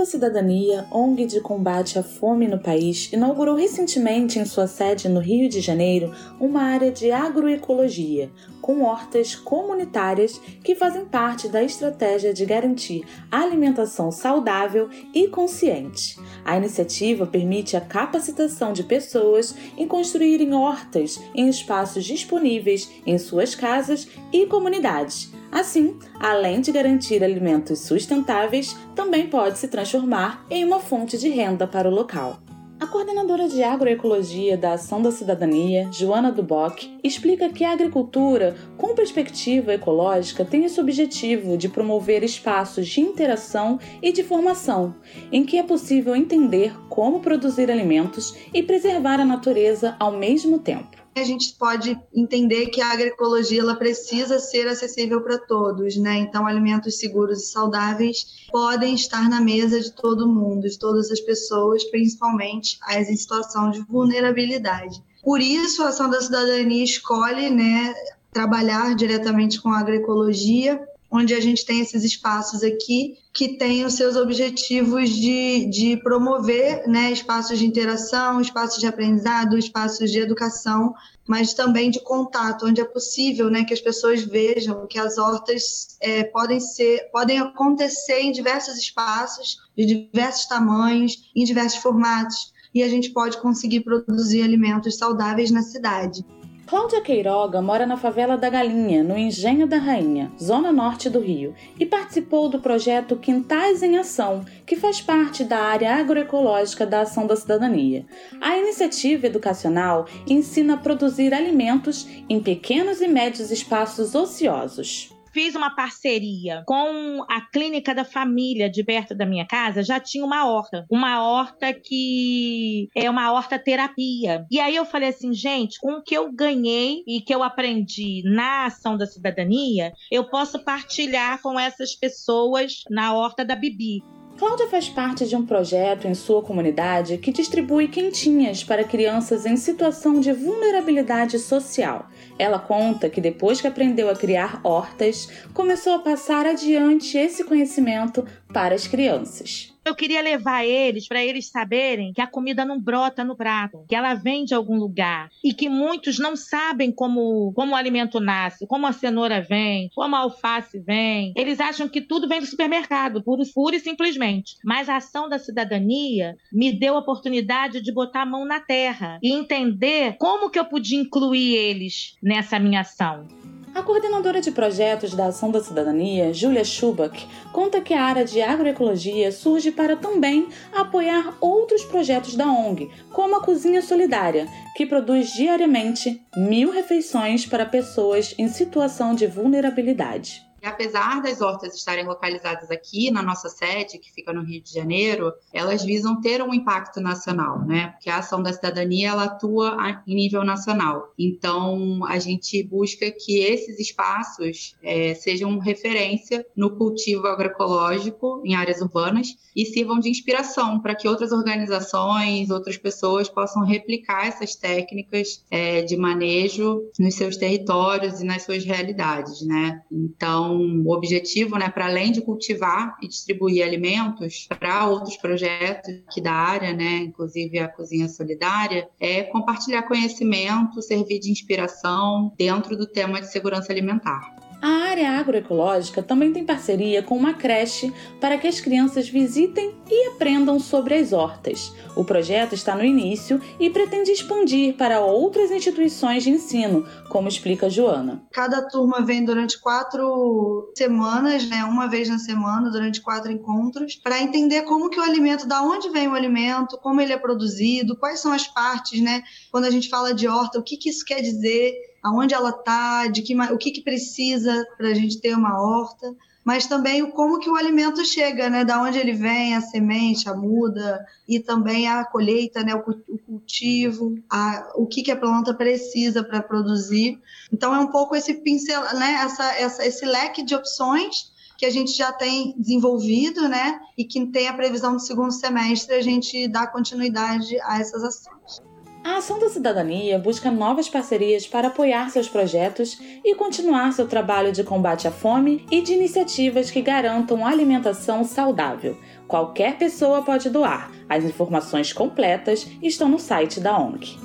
Da Cidadania, ONG de combate à fome no país, inaugurou recentemente em sua sede no Rio de Janeiro uma área de agroecologia, com hortas comunitárias que fazem parte da estratégia de garantir alimentação saudável e consciente. A iniciativa permite a capacitação de pessoas em construírem hortas em espaços disponíveis em suas casas e comunidades Assim, além de garantir alimentos sustentáveis, também pode se transformar em uma fonte de renda para o local. A coordenadora de agroecologia da Ação da Cidadania, Joana Duboc, explica que a agricultura com perspectiva ecológica tem esse objetivo de promover espaços de interação e de formação, em que é possível entender como produzir alimentos e preservar a natureza ao mesmo tempo
a gente pode entender que a agroecologia ela precisa ser acessível para todos, né? Então, alimentos seguros e saudáveis podem estar na mesa de todo mundo, de todas as pessoas, principalmente as em situação de vulnerabilidade. Por isso, a Ação da Cidadania escolhe, né, trabalhar diretamente com a agroecologia onde a gente tem esses espaços aqui que têm os seus objetivos de, de promover né, espaços de interação, espaços de aprendizado, espaços de educação, mas também de contato, onde é possível né, que as pessoas vejam que as hortas é, podem ser, podem acontecer em diversos espaços, de diversos tamanhos, em diversos formatos, e a gente pode conseguir produzir alimentos saudáveis na cidade.
Cláudia Queiroga mora na favela da Galinha, no Engenho da Rainha, zona norte do Rio, e participou do projeto Quintais em Ação, que faz parte da área agroecológica da Ação da Cidadania. A iniciativa educacional ensina a produzir alimentos em pequenos e médios espaços ociosos
fiz uma parceria com a clínica da família de perto da minha casa, já tinha uma horta. Uma horta que é uma horta terapia. E aí eu falei assim, gente, com o que eu ganhei e que eu aprendi na ação da cidadania, eu posso partilhar com essas pessoas na horta da Bibi.
Cláudia faz parte de um projeto em sua comunidade que distribui quentinhas para crianças em situação de vulnerabilidade social. Ela conta que depois que aprendeu a criar hortas, começou a passar adiante esse conhecimento para as crianças.
Eu queria levar eles para eles saberem que a comida não brota no prato, que ela vem de algum lugar e que muitos não sabem como, como o alimento nasce, como a cenoura vem, como a alface vem. Eles acham que tudo vem do supermercado, pura, pura e simplesmente. Mas a ação da cidadania me deu a oportunidade de botar a mão na terra e entender como que eu podia incluir eles nessa minha ação.
A coordenadora de projetos da Ação da Cidadania, Julia Schubach, conta que a área de agroecologia surge para também apoiar outros projetos da ONG, como a Cozinha Solidária, que produz diariamente mil refeições para pessoas em situação de vulnerabilidade
apesar das hortas estarem localizadas aqui na nossa sede, que fica no Rio de Janeiro, elas visam ter um impacto nacional, né? Porque a ação da cidadania ela atua em nível nacional. Então, a gente busca que esses espaços é, sejam referência no cultivo agroecológico em áreas urbanas e sirvam de inspiração para que outras organizações, outras pessoas possam replicar essas técnicas é, de manejo nos seus territórios e nas suas realidades, né? Então, o objetivo, né, para além de cultivar e distribuir alimentos para outros projetos aqui da área, né, inclusive a Cozinha Solidária, é compartilhar conhecimento, servir de inspiração dentro do tema de segurança alimentar.
A área agroecológica também tem parceria com uma creche para que as crianças visitem e aprendam sobre as hortas. O projeto está no início e pretende expandir para outras instituições de ensino, como explica Joana.
Cada turma vem durante quatro semanas, né, uma vez na semana, durante quatro encontros, para entender como que o alimento, da onde vem o alimento, como ele é produzido, quais são as partes, né? Quando a gente fala de horta, o que, que isso quer dizer, aonde ela está, de que, o que, que precisa para a gente ter uma horta mas também o como que o alimento chega, né? Da onde ele vem, a semente, a muda e também a colheita, né? O, cultivo, a, o que que a planta precisa para produzir. Então é um pouco esse pincel, né? Essa, essa, esse leque de opções que a gente já tem desenvolvido, né? E que tem a previsão do segundo semestre a gente dar continuidade a essas ações.
A Ação da Cidadania busca novas parcerias para apoiar seus projetos e continuar seu trabalho de combate à fome e de iniciativas que garantam alimentação saudável. Qualquer pessoa pode doar. As informações completas estão no site da ONG.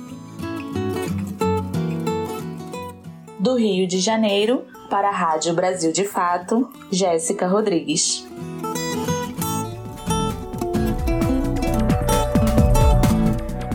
Do Rio de Janeiro, para a Rádio Brasil de Fato, Jéssica Rodrigues.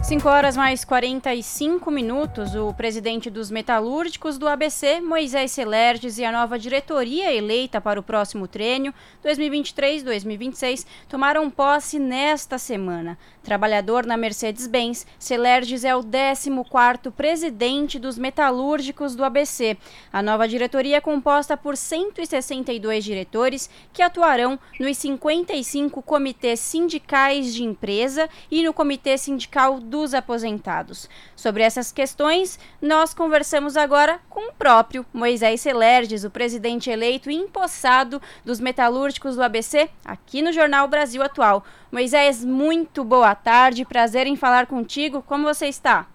5 horas mais 45 minutos, o presidente dos metalúrgicos do ABC, Moisés Celerges, e a nova diretoria eleita para o próximo trênio 2023-2026 tomaram posse nesta semana. Trabalhador na Mercedes-Benz, Celerges é o 14º presidente dos metalúrgicos do ABC. A nova diretoria é composta por 162 diretores que atuarão nos 55 comitês sindicais de empresa e no Comitê Sindical dos Aposentados. Sobre essas questões, nós conversamos agora com o próprio Moisés Celerges, o presidente eleito e empossado dos metalúrgicos do ABC, aqui no Jornal Brasil Atual. Moisés, muito boa tarde, prazer em falar contigo. Como você está?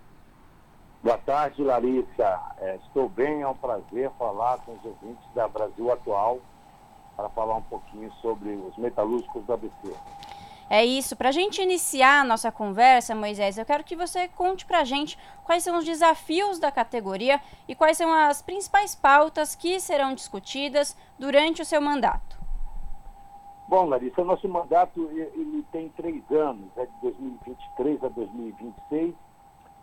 Boa tarde, Larissa. É, estou bem, é um prazer falar com os ouvintes da Brasil Atual para falar um pouquinho sobre os metalúrgicos do ABC.
É isso. Para a gente iniciar a nossa conversa, Moisés, eu quero que você conte para a gente quais são os desafios da categoria e quais são as principais pautas que serão discutidas durante o seu mandato.
Bom, Larissa, nosso mandato ele tem três anos, é de 2023 a 2026,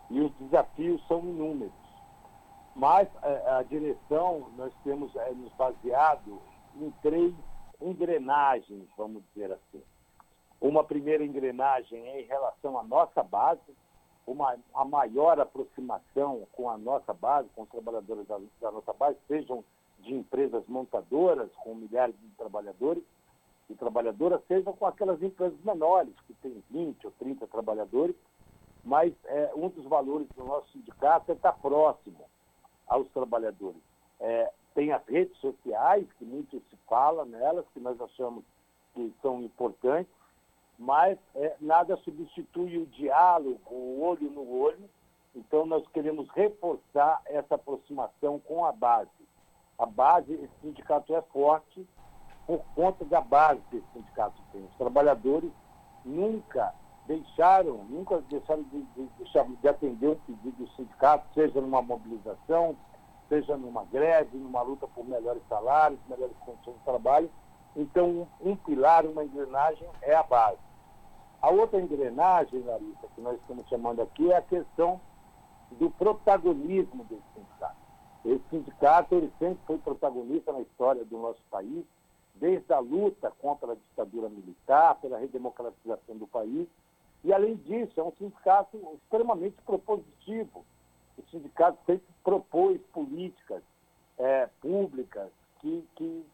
e os desafios são inúmeros. Mas é, a direção, nós temos é, nos baseado em três engrenagens, vamos dizer assim. Uma primeira engrenagem em relação à nossa base, uma, maior aproximação com a nossa base, com os trabalhadores da, da nossa base, sejam de empresas montadoras com milhares de trabalhadores, e trabalhadoras, sejam com aquelas empresas menores, que têm 20 ou 30 trabalhadores, mas é, um dos valores do nosso sindicato é estar próximo aos trabalhadores. É, tem as redes sociais, que muito se fala nelas, que nós achamos que são importantes, mas é, nada substitui o diálogo, o olho no olho, então nós queremos reforçar essa aproximação com a base. A base, esse sindicato é forte, por conta da base desse sindicato tem. Os trabalhadores nunca deixaram, nunca deixaram de, de, de, de atender um pedido do sindicato, seja numa mobilização, seja numa greve, numa luta por melhores salários, melhores condições de trabalho. Então, um pilar, uma engrenagem é a base. A outra engrenagem, Larissa, que nós estamos chamando aqui, é a questão do protagonismo desse sindicato. Esse sindicato ele sempre foi protagonista na história do nosso país, desde a luta contra a ditadura militar, pela redemocratização do país. E, além disso, é um sindicato extremamente propositivo. O sindicato sempre propôs políticas é, públicas que, que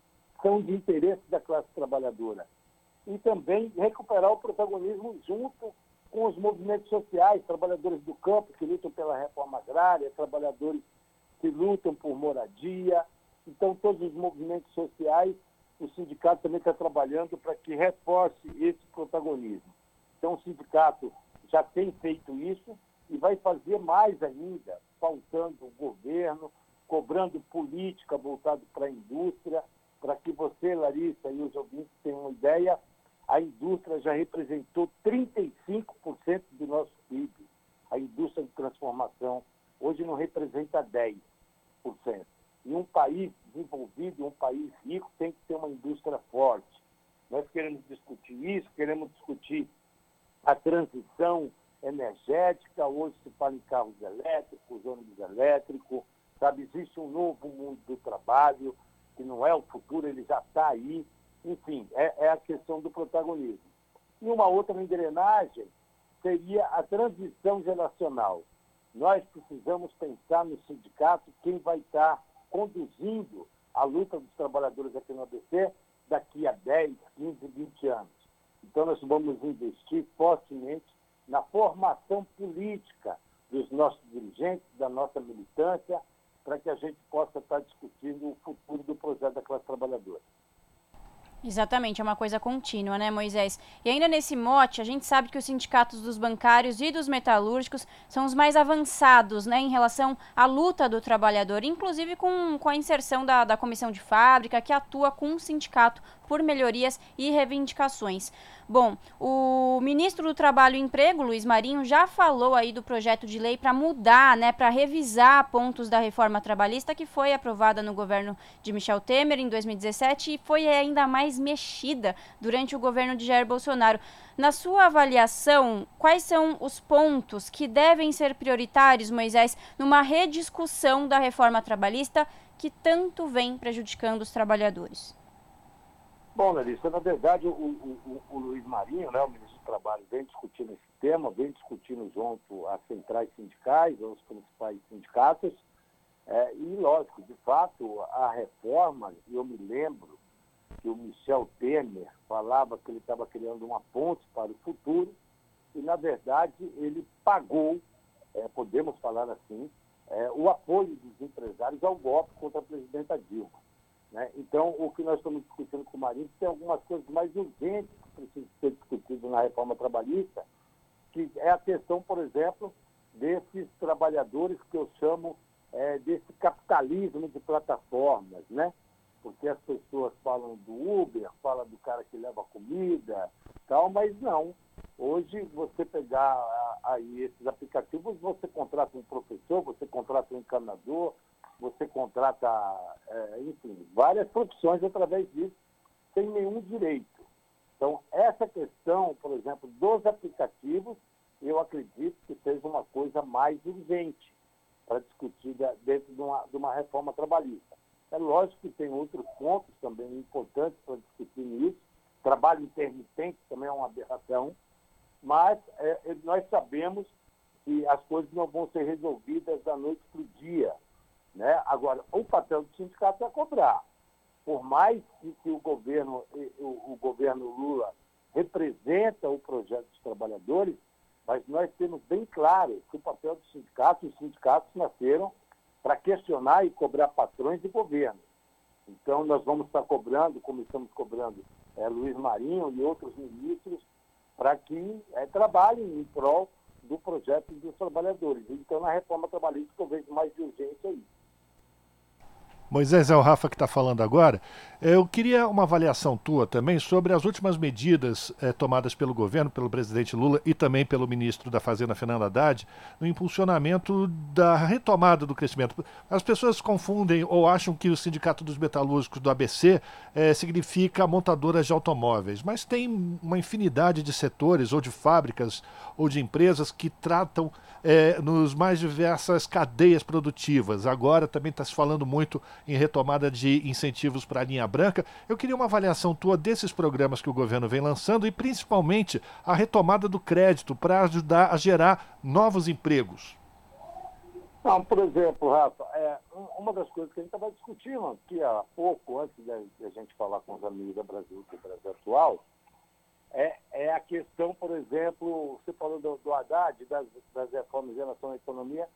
são de interesse da classe trabalhadora. E também recuperar o protagonismo junto com os movimentos sociais, trabalhadores do campo que lutam pela reforma agrária, trabalhadores que lutam por moradia. Então, todos os movimentos sociais o sindicato também está trabalhando para que reforce esse protagonismo. Então, o sindicato já tem feito isso e vai fazer mais ainda, faltando o governo, cobrando política voltada para a indústria, para que você, Larissa, e os ouvintes tenham uma ideia, a indústria já representou 35% do nosso PIB. A indústria de transformação hoje não representa 10%. E um país desenvolvido, um país rico, tem que ter uma indústria forte. Nós queremos discutir isso, queremos discutir a transição energética, hoje se fala em carros elétricos, ônibus elétricos, sabe? Existe um novo mundo do trabalho, que não é o futuro, ele já está aí. Enfim, é, é a questão do protagonismo. E uma outra engrenagem seria a transição geracional. Nós precisamos pensar no sindicato quem vai estar conduzindo a luta dos trabalhadores aqui no ABC daqui a 10, 15, 20 anos. Então, nós vamos investir fortemente na formação política dos nossos dirigentes, da nossa militância, para que a gente possa estar discutindo o futuro do projeto da classe trabalhadora.
Exatamente, é uma coisa contínua, né, Moisés? E ainda nesse mote, a gente sabe que os sindicatos dos bancários e dos metalúrgicos são os mais avançados, né, em relação à luta do trabalhador, inclusive com, com a inserção da, da comissão de fábrica, que atua com o sindicato por melhorias e reivindicações. Bom, o ministro do Trabalho e Emprego, Luiz Marinho, já falou aí do projeto de lei para mudar, né, para revisar pontos da reforma trabalhista que foi aprovada no governo de Michel Temer em 2017 e foi ainda mais mexida durante o governo de Jair Bolsonaro. Na sua avaliação, quais são os pontos que devem ser prioritários, Moisés, numa rediscussão da reforma trabalhista que tanto vem prejudicando os trabalhadores?
Bom, Larissa, na verdade, o, o, o, Luiz Marinho, né, o ministro do Trabalho, vem discutindo esse tema, vem discutindo junto às centrais sindicais, aos principais sindicatos, é, e, lógico, de fato, a reforma, eu me lembro que o Michel Temer falava que ele estava criando uma ponte para o futuro, e, na verdade, ele pagou, é, podemos falar assim, é, o apoio dos empresários ao golpe contra a presidenta Dilma. Né? Então, o que nós estamos discutindo com o Marinho, tem algumas coisas mais urgentes que precisam ser discutidas na reforma trabalhista, que é a questão, por exemplo, desses trabalhadores que eu chamo é, desse capitalismo de plataformas, né? Porque as pessoas falam do Uber, falam do cara que leva comida, tal, mas não. Hoje, você pegar aí esses aplicativos, você contrata um professor, você contrata um encanador, você contrata, é, enfim, várias profissões através disso, sem nenhum direito. Então, essa questão, por exemplo, dos aplicativos, eu acredito que seja uma coisa mais urgente para discutir dentro de uma, de uma reforma trabalhista. É lógico que tem outros pontos também importantes para discutir nisso. Trabalho intermitente também é uma aberração, mas é, nós sabemos que as coisas não vão ser resolvidas da noite para o dia. Né? Agora, o papel do sindicato é cobrar. Por mais que, que o, governo, o, o governo Lula representa o projeto dos trabalhadores, mas nós temos bem claro que o papel do sindicato, os sindicatos nasceram para questionar e cobrar patrões e governo. Então, nós vamos estar cobrando, como estamos cobrando é, Luiz Marinho e outros ministros, para que é, trabalhem em prol do projeto dos trabalhadores. Então, na reforma trabalhista, eu vejo mais de urgência isso.
Moisés, é o Rafa que está falando agora. Eu queria uma avaliação tua também sobre as últimas medidas eh, tomadas pelo governo, pelo presidente Lula e também pelo ministro da Fazenda, Fernando Haddad, no impulsionamento da retomada do crescimento. As pessoas confundem ou acham que o Sindicato dos Metalúrgicos do ABC eh, significa montadoras de automóveis, mas tem uma infinidade de setores ou de fábricas ou de empresas que tratam eh, nos mais diversas cadeias produtivas. Agora também está se falando muito em retomada de incentivos para a linha branca. Eu queria uma avaliação tua desses programas que o governo vem lançando e principalmente a retomada do crédito para ajudar a gerar novos empregos.
Não, por exemplo, Rafa, é, uma das coisas que a gente estava discutindo aqui há pouco, antes de a gente falar com os amigos da Brasil, do Brasil Atual, é, é, a questão, por exemplo, você falou do, do Haddad, das, das reformas em relação à economia,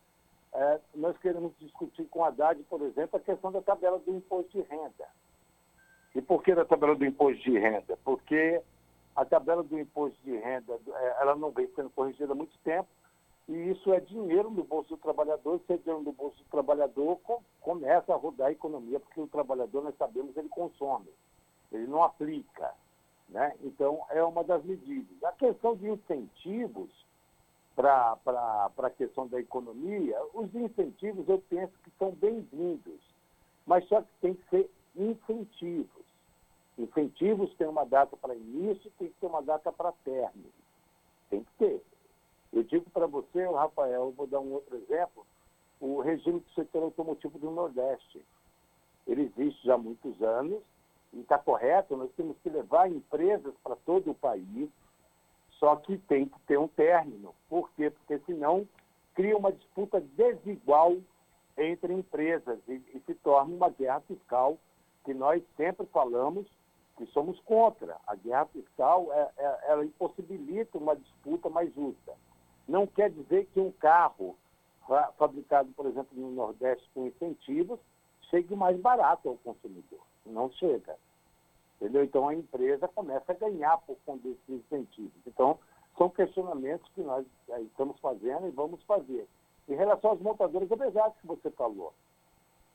é, nós queremos discutir com a Haddad, por exemplo, a questão da tabela do imposto de renda. E por que da tabela do imposto de renda? Porque a tabela do imposto de renda é, ela não vem sendo corrigida há muito tempo, e isso é dinheiro no bolso do trabalhador, se é dinheiro no bolso do trabalhador, começa a rodar a economia, porque o trabalhador, nós sabemos, ele consome, ele não aplica. Né? Então, é uma das medidas. A questão de incentivos, para a questão da economia, os incentivos eu penso que são bem-vindos. mas só que tem que ser incentivos. Incentivos têm uma data para início, tem que ter uma data para término. Tem que ter. Eu digo para você, Rafael, eu vou dar um outro exemplo, o regime do setor automotivo do Nordeste. Ele existe já há muitos anos e está correto, nós temos que levar empresas para todo o país, só que tem que ter um término. Por quê? Porque senão cria uma disputa desigual entre empresas e, e se torna uma guerra fiscal que nós sempre falamos que somos contra. A guerra fiscal é, é, ela impossibilita uma disputa mais justa. Não quer dizer que um carro fa fabricado, por exemplo, no Nordeste com incentivos chegue mais barato ao consumidor. Não chega. Entendeu? Então a empresa começa a ganhar por conta desses incentivos. Então, são questionamentos que nós é, estamos fazendo e vamos fazer. Em relação às montadoras, é verdade que você falou.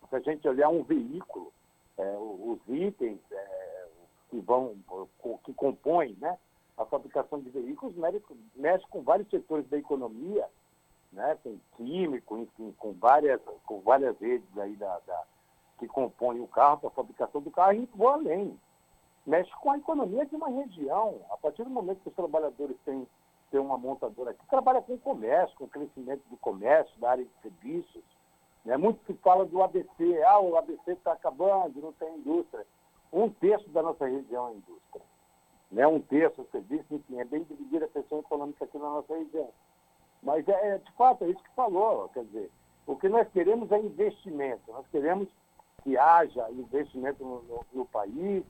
Se a gente olhar um veículo, é, os itens é, que vão, que compõem né, a fabricação de veículos, mexe com vários setores da economia, né, com químico, enfim, com várias, com várias redes aí da, da que compõem o carro, a fabricação do carro, e vou além mexe com a economia de uma região. A partir do momento que os trabalhadores têm, têm uma montadora aqui, trabalha com o comércio, com o crescimento do comércio, da área de serviços. Né? Muito se fala do ABC, ah, o ABC está acabando, não tem indústria. Um terço da nossa região é indústria. Né? Um terço é serviço, enfim, é bem dividida a questão econômica aqui na nossa região. Mas, é, é, de fato, é isso que falou. Quer dizer, o que nós queremos é investimento. Nós queremos que haja investimento no, no, no país,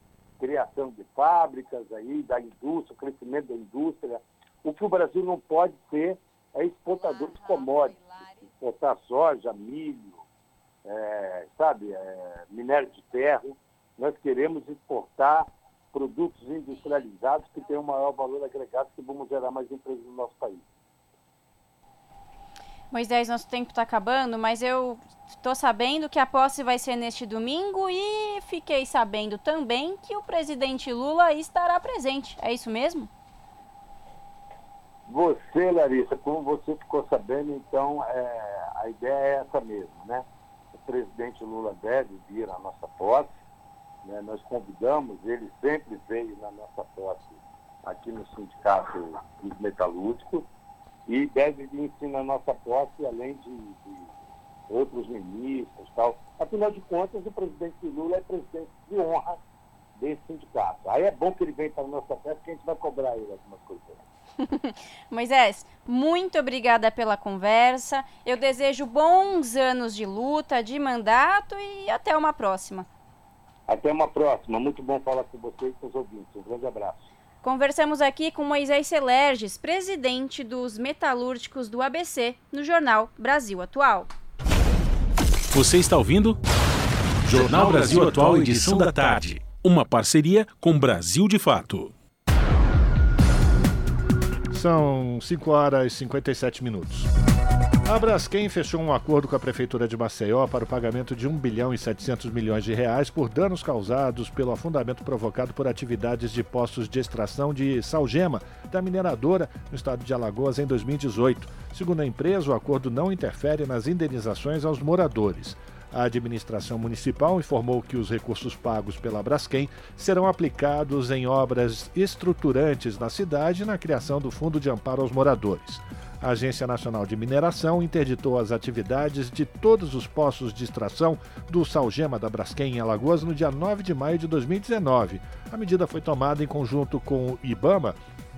criação de fábricas aí, da indústria, o crescimento da indústria. O que o Brasil não pode ser é exportador de commodities, exportar soja, milho, é, sabe, é, minério de ferro. Nós queremos exportar produtos industrializados que tenham maior valor agregado que vamos gerar mais empresas no nosso país.
Moisés, nosso tempo está acabando, mas eu estou sabendo que a posse vai ser neste domingo e fiquei sabendo também que o presidente Lula estará presente. É isso mesmo?
Você, Larissa, como você ficou sabendo, então é, a ideia é essa mesmo, né? O presidente Lula deve vir à nossa posse, né? nós convidamos, ele sempre veio na nossa posse aqui no Sindicato dos Metalúrgicos, e deve vir sim na nossa posse, além de, de outros ministros tal. Afinal de contas, o presidente Lula é presidente de honra desse sindicato. Aí é bom que ele venha para a nossa festa, que a gente vai cobrar ele algumas coisas.
Moisés, muito obrigada pela conversa. Eu desejo bons anos de luta, de mandato e até uma próxima.
Até uma próxima. Muito bom falar com você e com os ouvintes. Um grande abraço.
Conversamos aqui com Moisés Celerges, presidente dos metalúrgicos do ABC, no jornal Brasil Atual.
Você está ouvindo? Jornal Brasil Atual, edição da tarde. Uma parceria com Brasil de Fato.
São 5 horas e 57 minutos. A Braskem fechou um acordo com a Prefeitura de Maceió para o pagamento de 1 bilhão e 700 milhões de reais por danos causados pelo afundamento provocado por atividades de postos de extração de salgema da mineradora no estado de Alagoas em 2018. Segundo a empresa, o acordo não interfere nas indenizações aos moradores. A administração municipal informou que os recursos pagos pela Braskem serão aplicados em obras estruturantes na cidade e na criação do Fundo de Amparo aos Moradores. A Agência Nacional de Mineração interditou as atividades de todos os poços de extração do Salgema da Braskem em Alagoas no dia 9 de maio de 2019. A medida foi tomada em conjunto com o IBAMA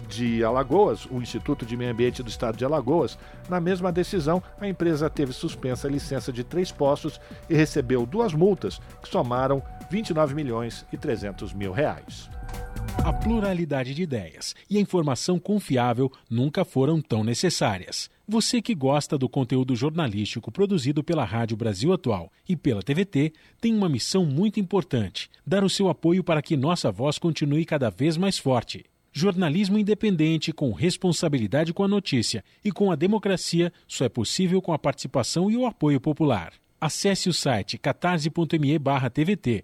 de Alagoas, o Instituto de Meio Ambiente do Estado de Alagoas. Na mesma decisão, a empresa teve suspensa a licença de três poços e recebeu duas multas, que somaram 29 milhões e 300 mil reais.
A pluralidade de ideias e a informação confiável nunca foram tão necessárias. Você que gosta do conteúdo jornalístico produzido pela Rádio Brasil Atual e pela TVT tem uma missão muito importante: dar o seu apoio para que nossa voz continue cada vez mais forte. Jornalismo independente, com responsabilidade com a notícia e com a democracia, só é possível com a participação e o apoio popular. Acesse o site catarse.me/tvt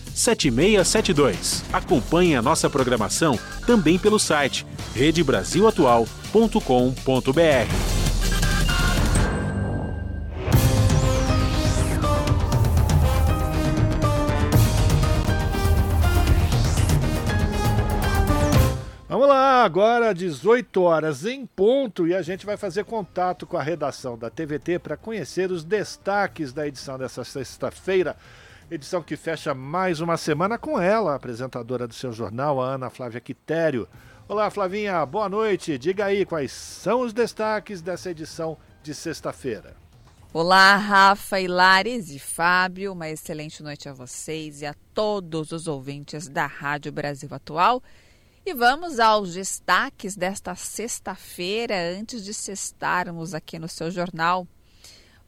7672. Acompanhe a nossa programação também pelo site redebrasilatual.com.br.
Vamos lá, agora 18 horas em ponto e a gente vai fazer contato com a redação da TVT para conhecer os destaques da edição dessa sexta-feira. Edição que fecha mais uma semana com ela, apresentadora do seu jornal, a Ana Flávia Quitério. Olá, Flavinha, boa noite. Diga aí quais são os destaques dessa edição de sexta-feira.
Olá, Rafa, Hilares e Fábio. Uma excelente noite a vocês e a todos os ouvintes da Rádio Brasil Atual. E vamos aos destaques desta sexta-feira, antes de sextarmos aqui no seu jornal.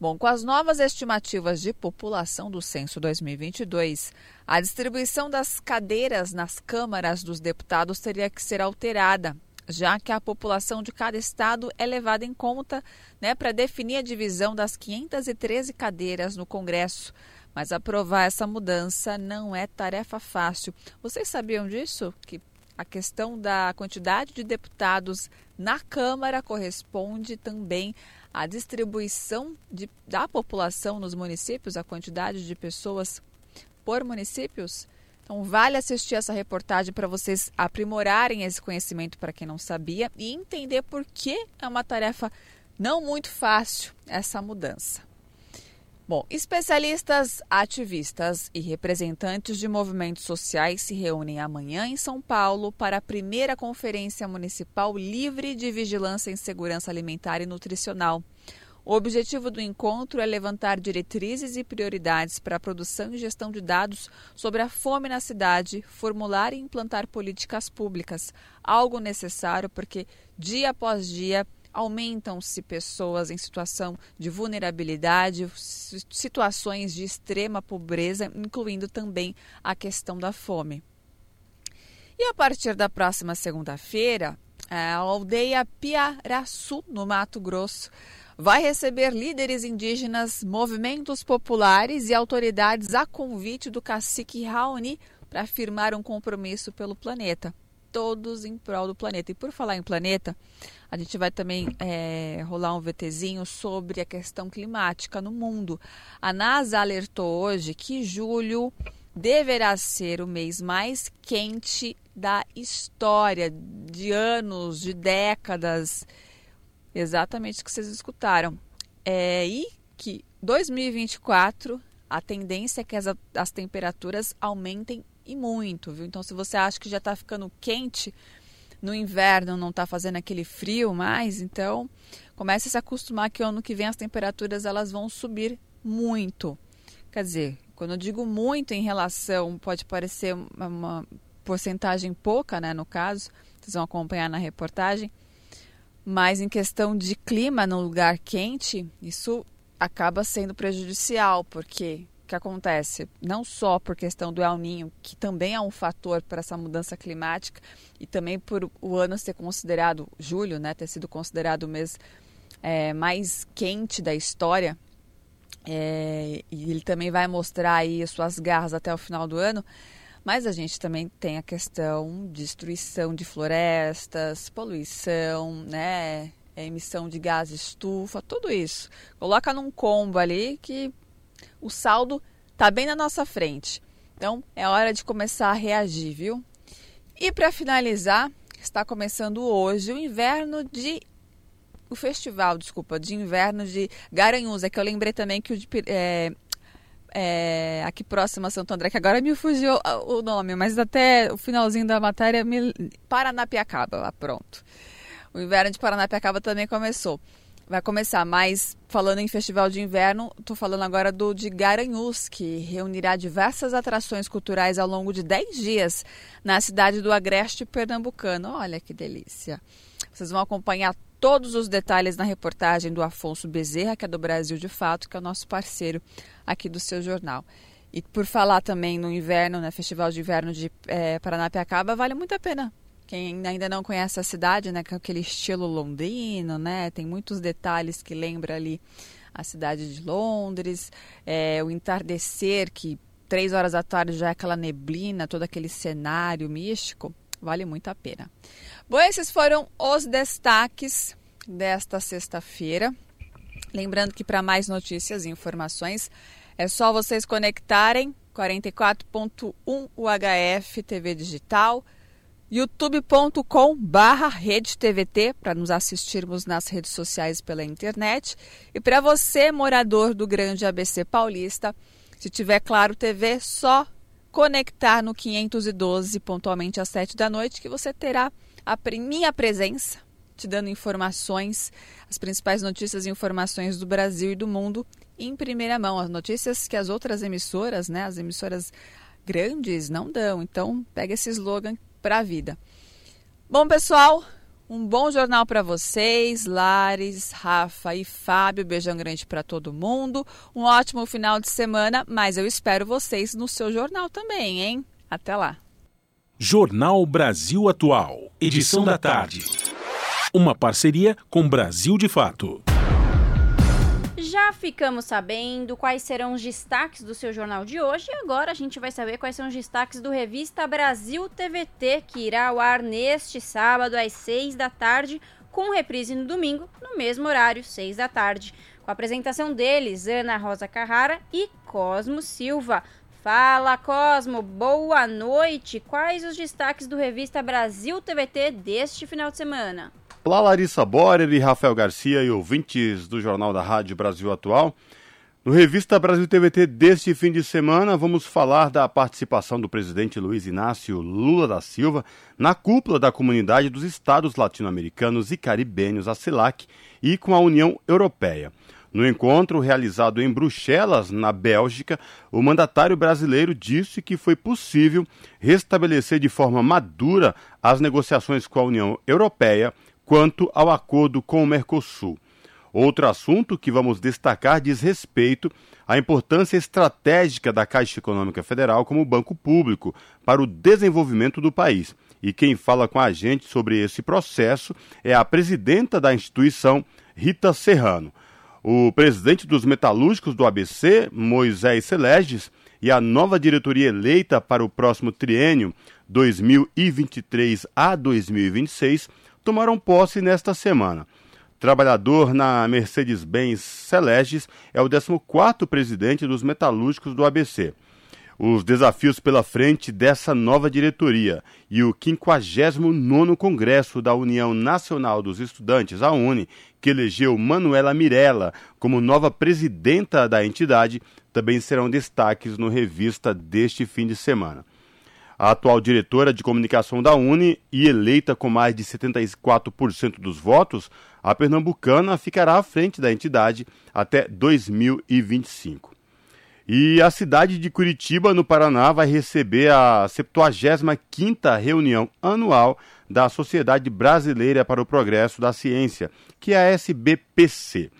Bom, com as novas estimativas de população do censo 2022, a distribuição das cadeiras nas câmaras dos deputados teria que ser alterada, já que a população de cada estado é levada em conta né, para definir a divisão das 513 cadeiras no Congresso. Mas aprovar essa mudança não é tarefa fácil. Vocês sabiam disso? Que a questão da quantidade de deputados na Câmara corresponde também à distribuição de, da população nos municípios, a quantidade de pessoas por municípios. Então, vale assistir essa reportagem para vocês aprimorarem esse conhecimento para quem não sabia e entender por que é uma tarefa não muito fácil essa mudança. Bom, especialistas, ativistas e representantes de movimentos sociais se reúnem amanhã em São Paulo para a primeira Conferência Municipal Livre de Vigilância em Segurança Alimentar e Nutricional. O objetivo do encontro é levantar diretrizes e prioridades para a produção e gestão de dados sobre a fome na cidade, formular e implantar políticas públicas, algo necessário porque, dia após dia, aumentam-se pessoas em situação de vulnerabilidade, situações de extrema pobreza, incluindo também a questão da fome. E a partir da próxima segunda-feira, a aldeia Piaraçu, no Mato Grosso, vai receber líderes indígenas, movimentos populares e autoridades a convite do cacique Raoni para firmar um compromisso pelo planeta todos em prol do planeta. E por falar em planeta, a gente vai também é, rolar um VTzinho sobre a questão climática no mundo. A NASA alertou hoje que julho deverá ser o mês mais quente da história, de anos, de décadas. Exatamente o que vocês escutaram. É, e que 2024 a tendência é que as, as temperaturas aumentem e muito, viu? Então, se você acha que já está ficando quente no inverno, não está fazendo aquele frio mais, então comece a se acostumar que ano que vem as temperaturas elas vão subir muito. Quer dizer, quando eu digo muito em relação, pode parecer uma, uma porcentagem pouca, né, no caso, vocês vão acompanhar na reportagem, mas em questão de clima no lugar quente, isso acaba sendo prejudicial, porque que acontece não só por questão do El Ninho, que também é um fator para essa mudança climática, e também por o ano ser considerado, julho, né, ter sido considerado o mês é, mais quente da história, é, e ele também vai mostrar aí as suas garras até o final do ano, mas a gente também tem a questão de destruição de florestas, poluição, né, emissão de gás estufa, tudo isso. Coloca num combo ali que o saldo está bem na nossa frente. Então é hora de começar a reagir, viu? E para finalizar, está começando hoje o inverno de o festival, desculpa, de inverno de Garanhuns. É que eu lembrei também que o de, é, é, aqui próximo a Santo André, que agora me fugiu o nome, mas até o finalzinho da matéria, me... Paranapiacaba, pronto. O inverno de Paranapiacaba também começou vai começar. Mas falando em festival de inverno, estou falando agora do de Garanhuns, que reunirá diversas atrações culturais ao longo de 10 dias na cidade do Agreste Pernambucano. Olha que delícia! Vocês vão acompanhar todos os detalhes na reportagem do Afonso Bezerra, que é do Brasil de Fato, que é o nosso parceiro aqui do seu jornal. E por falar também no inverno, né, Festival de Inverno de é, Paranapiacaba, vale muito a pena. Quem ainda não conhece a cidade, né, com aquele estilo londrino, né, tem muitos detalhes que lembra ali a cidade de Londres, é, o entardecer que três horas da tarde já é aquela neblina, todo aquele cenário místico, vale muito a pena. Bom, esses foram os destaques desta sexta-feira. Lembrando que para mais notícias e informações é só vocês conectarem 44.1 UHF TV Digital, youtube.com barra TVT para nos assistirmos nas redes sociais pela internet. E para você, morador do Grande ABC Paulista, se tiver Claro TV, só conectar no 512 pontualmente às 7 da noite que você terá a minha presença te dando informações, as principais notícias e informações do Brasil e do mundo em primeira mão. As notícias que as outras emissoras, né, as emissoras grandes, não dão. Então, pega esse slogan para a vida. Bom, pessoal, um bom jornal para vocês, Lares, Rafa e Fábio. Beijão grande para todo mundo. Um ótimo final de semana, mas eu espero vocês no seu jornal também, hein? Até lá.
Jornal Brasil Atual, edição da tarde. Uma parceria com Brasil de Fato.
Já ficamos sabendo quais serão os destaques do seu jornal de hoje e agora a gente vai saber quais são os destaques do Revista Brasil TVT, que irá ao ar neste sábado às 6 da tarde, com reprise no domingo, no mesmo horário, 6 da tarde. Com a apresentação deles, Ana Rosa Carrara e Cosmo Silva. Fala Cosmo, boa noite. Quais os destaques do Revista Brasil TVT deste final de semana?
Olá, Larissa Borer e Rafael Garcia e ouvintes do Jornal da Rádio Brasil Atual. No Revista Brasil TVT deste fim de semana, vamos falar da participação do presidente Luiz Inácio Lula da Silva na cúpula da Comunidade dos Estados Latino-Americanos e Caribenhos, a CELAC, e com a União Europeia. No encontro realizado em Bruxelas, na Bélgica, o mandatário brasileiro disse que foi possível restabelecer de forma madura as negociações com a União Europeia quanto ao acordo com o Mercosul. Outro assunto que vamos destacar diz respeito à importância estratégica da Caixa Econômica Federal como banco público para o desenvolvimento do país. E quem fala com a gente sobre esse processo é a presidenta da instituição, Rita Serrano. O presidente dos metalúrgicos do ABC, Moisés Seleges, e a nova diretoria eleita para o próximo triênio 2023 a 2026 tomaram posse nesta semana. Trabalhador na Mercedes-Benz Celestes é o 14º presidente dos metalúrgicos do ABC. Os desafios pela frente dessa nova diretoria e o 59º Congresso da União Nacional dos Estudantes, a UNE, que elegeu Manuela Mirella como nova presidenta da entidade, também serão destaques no revista deste fim de semana. A atual diretora de comunicação da Uni e eleita com mais de 74% dos votos, a pernambucana ficará à frente da entidade até 2025. E a cidade de Curitiba, no Paraná, vai receber a 75ª reunião anual da Sociedade Brasileira para o Progresso da Ciência, que é a SBPC.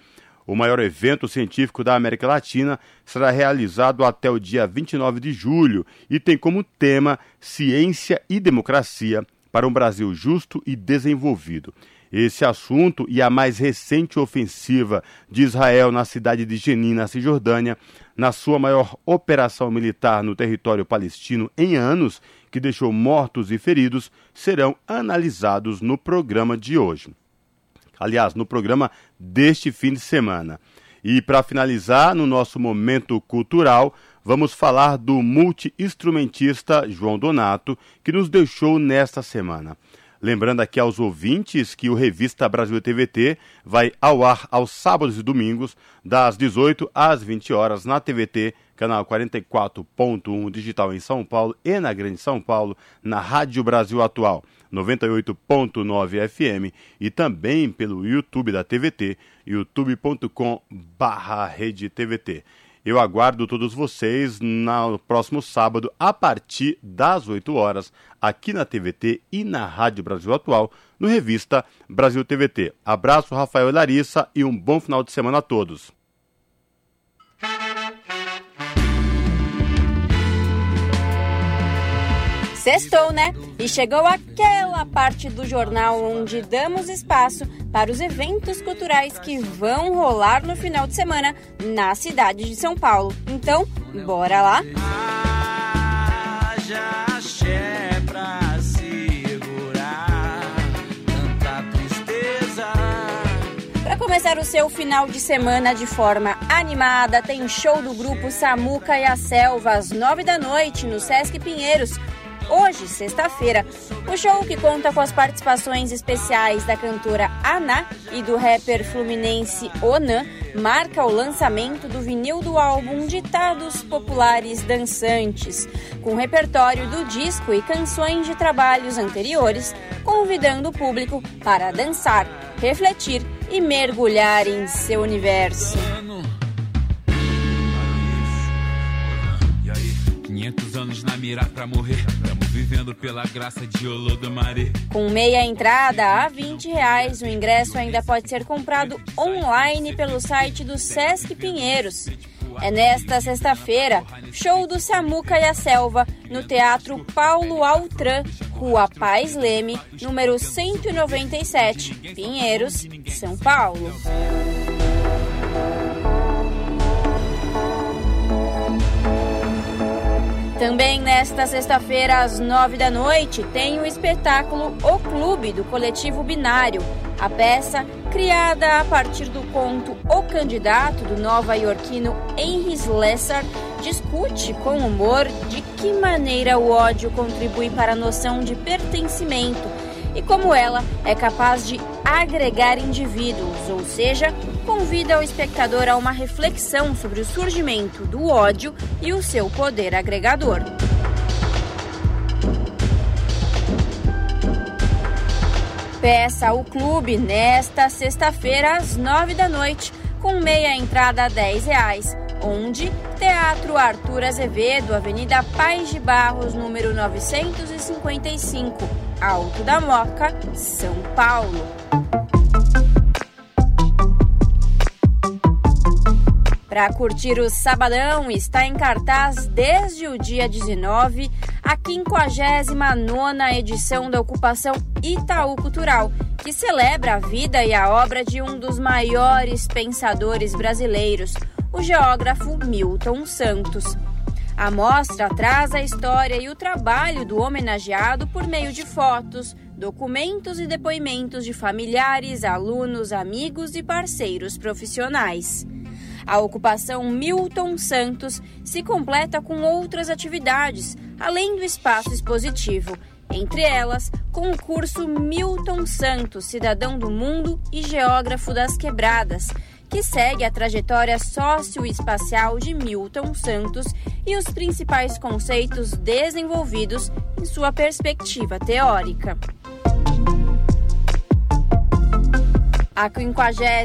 O maior evento científico da América Latina será realizado até o dia 29 de julho e tem como tema Ciência e Democracia para um Brasil justo e desenvolvido. Esse assunto e a mais recente ofensiva de Israel na cidade de Jenin, na Cisjordânia, na sua maior operação militar no território palestino em anos, que deixou mortos e feridos, serão analisados no programa de hoje aliás, no programa deste fim de semana. E para finalizar, no nosso momento cultural, vamos falar do multi-instrumentista João Donato, que nos deixou nesta semana. Lembrando aqui aos ouvintes que o Revista Brasil TVT vai ao ar aos sábados e domingos, das 18 às 20 horas, na TVT, canal 44.1 digital em São Paulo e na Grande São Paulo, na Rádio Brasil Atual. 98.9 FM e também pelo YouTube da TVT, youtube.com barra TVT. Eu aguardo todos vocês no próximo sábado, a partir das 8 horas, aqui na TVT e na Rádio Brasil Atual, no Revista Brasil TVT. Abraço, Rafael e Larissa, e um bom final de semana a todos.
Sextou, né? E chegou aquela parte do jornal onde damos espaço para os eventos culturais que vão rolar no final de semana na cidade de São Paulo. Então, bora lá? Haja axé pra segurar tanta tristeza. Para começar o seu final de semana de forma animada, tem show do grupo Samuca e a Selva às nove da noite no Sesc Pinheiros hoje, sexta-feira. O show, que conta com as participações especiais da cantora Ana e do rapper fluminense Onan, marca o lançamento do vinil do álbum Ditados Populares Dançantes, com repertório do disco e canções de trabalhos anteriores, convidando o público para dançar, refletir e mergulhar em seu universo. 500 anos na mira pra morrer. Vivendo pela graça de. Com meia entrada a 20 reais, o ingresso ainda pode ser comprado online pelo site do Sesc Pinheiros. É nesta sexta-feira, show do Samuca e a Selva, no Teatro Paulo Altran, Rua Paz Leme, número 197, Pinheiros, São Paulo. Também nesta sexta-feira, às nove da noite, tem o espetáculo O Clube, do coletivo Binário. A peça, criada a partir do conto O Candidato, do nova-iorquino Henry Slessor, discute com humor de que maneira o ódio contribui para a noção de pertencimento e como ela é capaz de agregar indivíduos, ou seja, convida o espectador a uma reflexão sobre o surgimento do ódio e o seu poder agregador. Peça o clube nesta sexta-feira às nove da noite, com meia entrada a dez reais, onde Teatro Arthur Azevedo, Avenida Paz de Barros, número 955, Alto da Moca, São Paulo. Para curtir o Sabadão, está em cartaz desde o dia 19 a 59 edição da ocupação Itaú Cultural, que celebra a vida e a obra de um dos maiores pensadores brasileiros, o geógrafo Milton Santos. A mostra traz a história e o trabalho do homenageado por meio de fotos, documentos e depoimentos de familiares, alunos, amigos e parceiros profissionais. A ocupação Milton Santos se completa com outras atividades, além do espaço expositivo, entre elas, com o curso Milton Santos, Cidadão do Mundo e Geógrafo das Quebradas, que segue a trajetória socioespacial de Milton Santos e os principais conceitos desenvolvidos em sua perspectiva teórica. A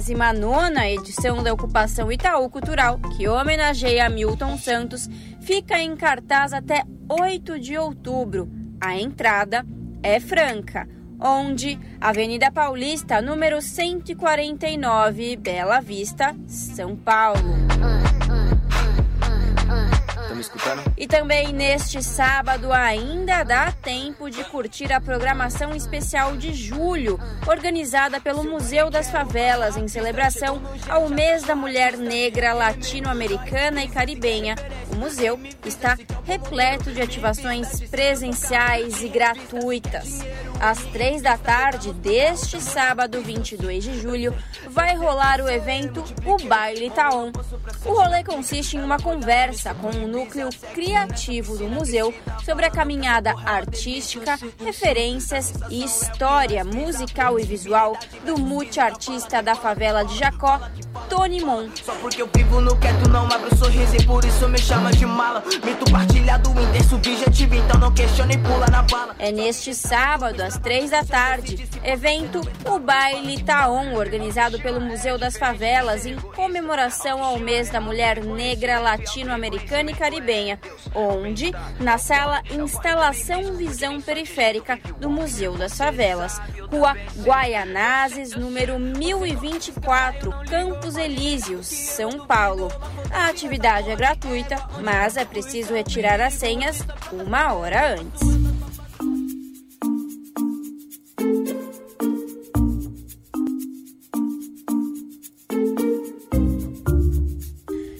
59 edição da Ocupação Itaú Cultural, que homenageia Milton Santos, fica em cartaz até 8 de outubro. A entrada é franca, onde Avenida Paulista, número 149, Bela Vista, São Paulo me escutando? E também neste sábado ainda dá tempo de curtir a programação especial de julho, organizada pelo Museu das Favelas, em celebração ao mês da mulher negra latino-americana e caribenha. O museu está repleto de ativações presenciais e gratuitas. Às três da tarde deste sábado, 22 de julho, vai rolar o evento O Baile Taon. O rolê consiste em uma conversa com o núcleo criativo do museu sobre a caminhada artística, referências e história musical e visual do multiartista da favela de Jacó, Tony Mon. Só porque eu vivo no quieto, não abro sorriso e por isso me chama de mala. Mito partilhado, intenso objetivo, então não e pula na bala. É neste sábado, às três da tarde, evento O Baile Taon, organizado pelo Museu das Favelas em comemoração ao mês da mulher negra latino-americana e caribenha, onde, na sala Instalação Visão Periférica do Museu das Favelas, Rua Guaianazes, número 1024, Campos Elíseos, São Paulo. A atividade é gratuita, mas é preciso retirar as senhas uma hora antes.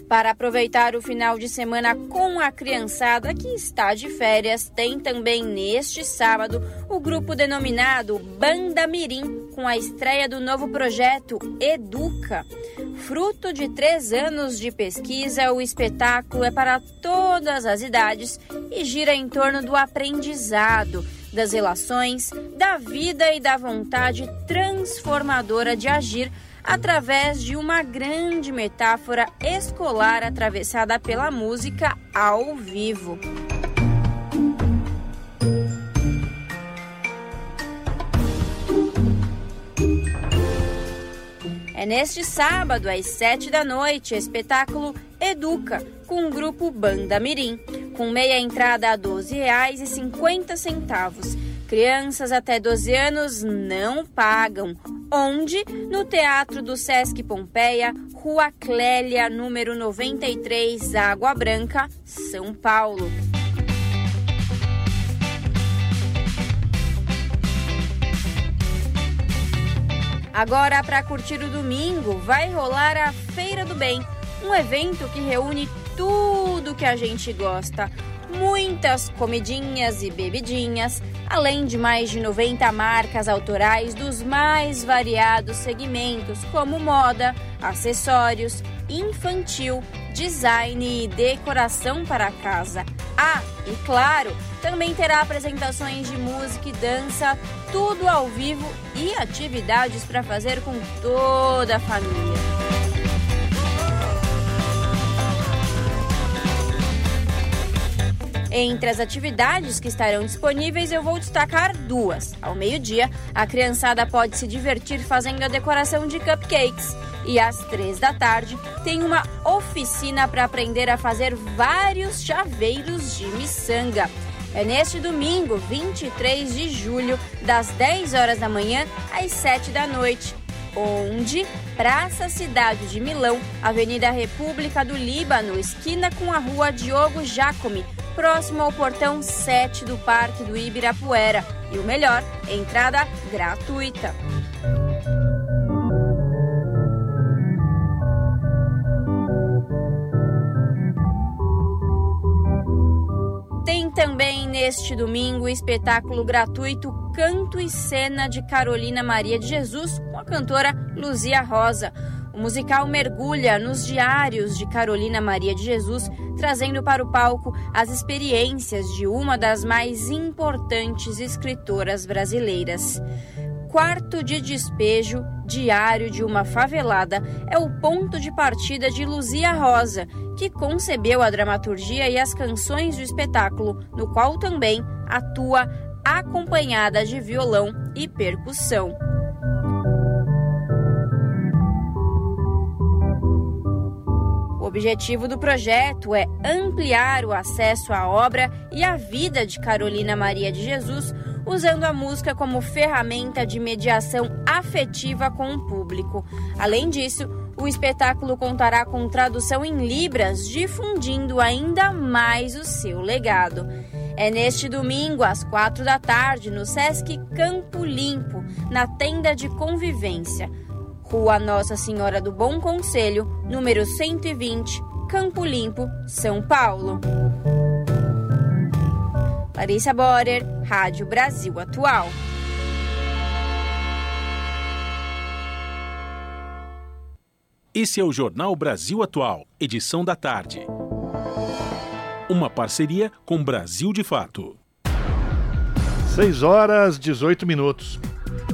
Para aproveitar o final de semana com a criançada que está de férias, tem também neste sábado o grupo denominado Banda Mirim, com a estreia do novo projeto Educa. Fruto de três anos de pesquisa, o espetáculo é para todas as idades e gira em torno do aprendizado, das relações, da vida e da vontade transformadora de agir através de uma grande metáfora escolar atravessada pela música ao vivo. É neste sábado, às sete da noite, espetáculo Educa, com o grupo Banda Mirim, com meia entrada a R$ 12,50 Crianças até 12 anos não pagam. Onde? No Teatro do Sesc Pompeia, Rua Clélia, número 93, Água Branca, São Paulo. Agora, para curtir o domingo, vai rolar a Feira do Bem, um evento que reúne tudo que a gente gosta muitas comidinhas e bebidinhas, além de mais de 90 marcas autorais dos mais variados segmentos, como moda, acessórios, infantil, design e decoração para casa. Ah, e claro, também terá apresentações de música e dança, tudo ao vivo e atividades para fazer com toda a família. Entre as atividades que estarão disponíveis, eu vou destacar duas. Ao meio-dia, a criançada pode se divertir fazendo a decoração de cupcakes. E às três da tarde, tem uma oficina para aprender a fazer vários chaveiros de miçanga. É neste domingo, 23 de julho, das 10 horas da manhã às 7 da noite onde Praça Cidade de Milão, Avenida República do Líbano, esquina com a Rua Diogo Jacome, próximo ao portão 7 do Parque do Ibirapuera. E o melhor, entrada gratuita. Tem também neste domingo o espetáculo gratuito Canto e Cena de Carolina Maria de Jesus com a cantora Luzia Rosa. O musical mergulha nos diários de Carolina Maria de Jesus, trazendo para o palco as experiências de uma das mais importantes escritoras brasileiras. Quarto de Despejo, Diário de uma Favelada, é o ponto de partida de Luzia Rosa, que concebeu a dramaturgia e as canções do espetáculo, no qual também atua acompanhada de violão e percussão. O objetivo do projeto é ampliar o acesso à obra e à vida de Carolina Maria de Jesus usando a música como ferramenta de mediação afetiva com o público. Além disso, o espetáculo contará com tradução em Libras, difundindo ainda mais o seu legado. É neste domingo, às quatro da tarde, no Sesc Campo Limpo, na tenda de convivência. Rua Nossa Senhora do Bom Conselho, número 120, Campo Limpo, São Paulo. Larissa Borer, Rádio Brasil Atual.
Esse é o Jornal Brasil Atual, edição da tarde. Uma parceria com Brasil de Fato.
6 horas 18 minutos.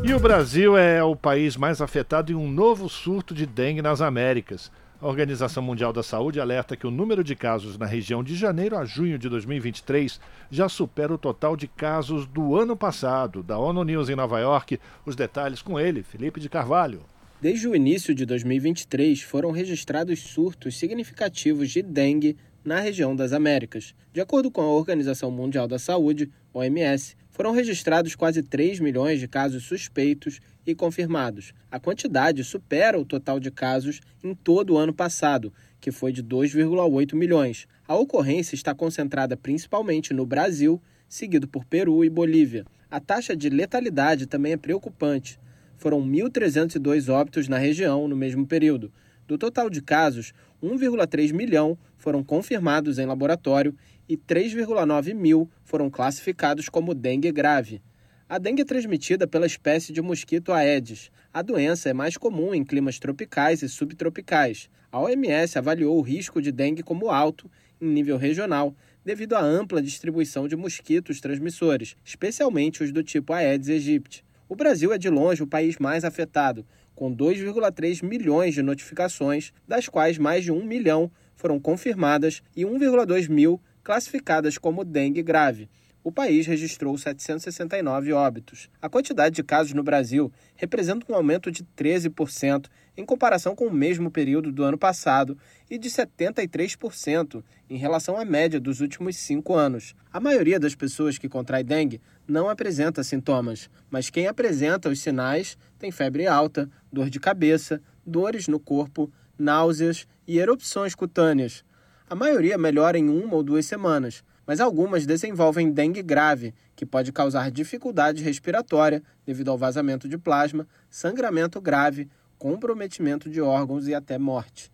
E o Brasil é o país mais afetado em um novo surto de dengue nas Américas. A Organização Mundial da Saúde alerta que o número de casos na região de janeiro a junho de 2023 já supera o total de casos do ano passado. Da ONU News em Nova York, os detalhes com ele, Felipe de Carvalho.
Desde o início de 2023, foram registrados surtos significativos de dengue na região das Américas. De acordo com a Organização Mundial da Saúde, OMS, foram registrados quase 3 milhões de casos suspeitos e confirmados. A quantidade supera o total de casos em todo o ano passado, que foi de 2,8 milhões. A ocorrência está concentrada principalmente no Brasil, seguido por Peru e Bolívia. A taxa de letalidade também é preocupante. Foram 1.302 óbitos na região no mesmo período, Do total de casos, 1,3 milhão foram confirmados em laboratório e 3,9 mil foram classificados como dengue grave. A dengue é transmitida pela espécie de mosquito Aedes. A doença é mais comum em climas tropicais e subtropicais. A OMS avaliou o risco de dengue como alto em nível regional, devido à ampla distribuição de mosquitos transmissores, especialmente os do tipo Aedes aegypti. O Brasil é de longe o país mais afetado, com 2,3 milhões de notificações, das quais mais de 1 milhão foram confirmadas e 1,2 mil classificadas como dengue grave. O país registrou 769 óbitos. A quantidade de casos no Brasil representa um aumento de 13% em comparação com o mesmo período do ano passado e de 73% em relação à média dos últimos cinco anos. A maioria das pessoas que contrai dengue não apresenta sintomas, mas quem apresenta os sinais tem febre alta, dor de cabeça, dores no corpo, náuseas e erupções cutâneas. A maioria melhora em uma ou duas semanas, mas algumas desenvolvem dengue grave, que pode causar dificuldade respiratória devido ao vazamento de plasma, sangramento grave, comprometimento de órgãos e até morte.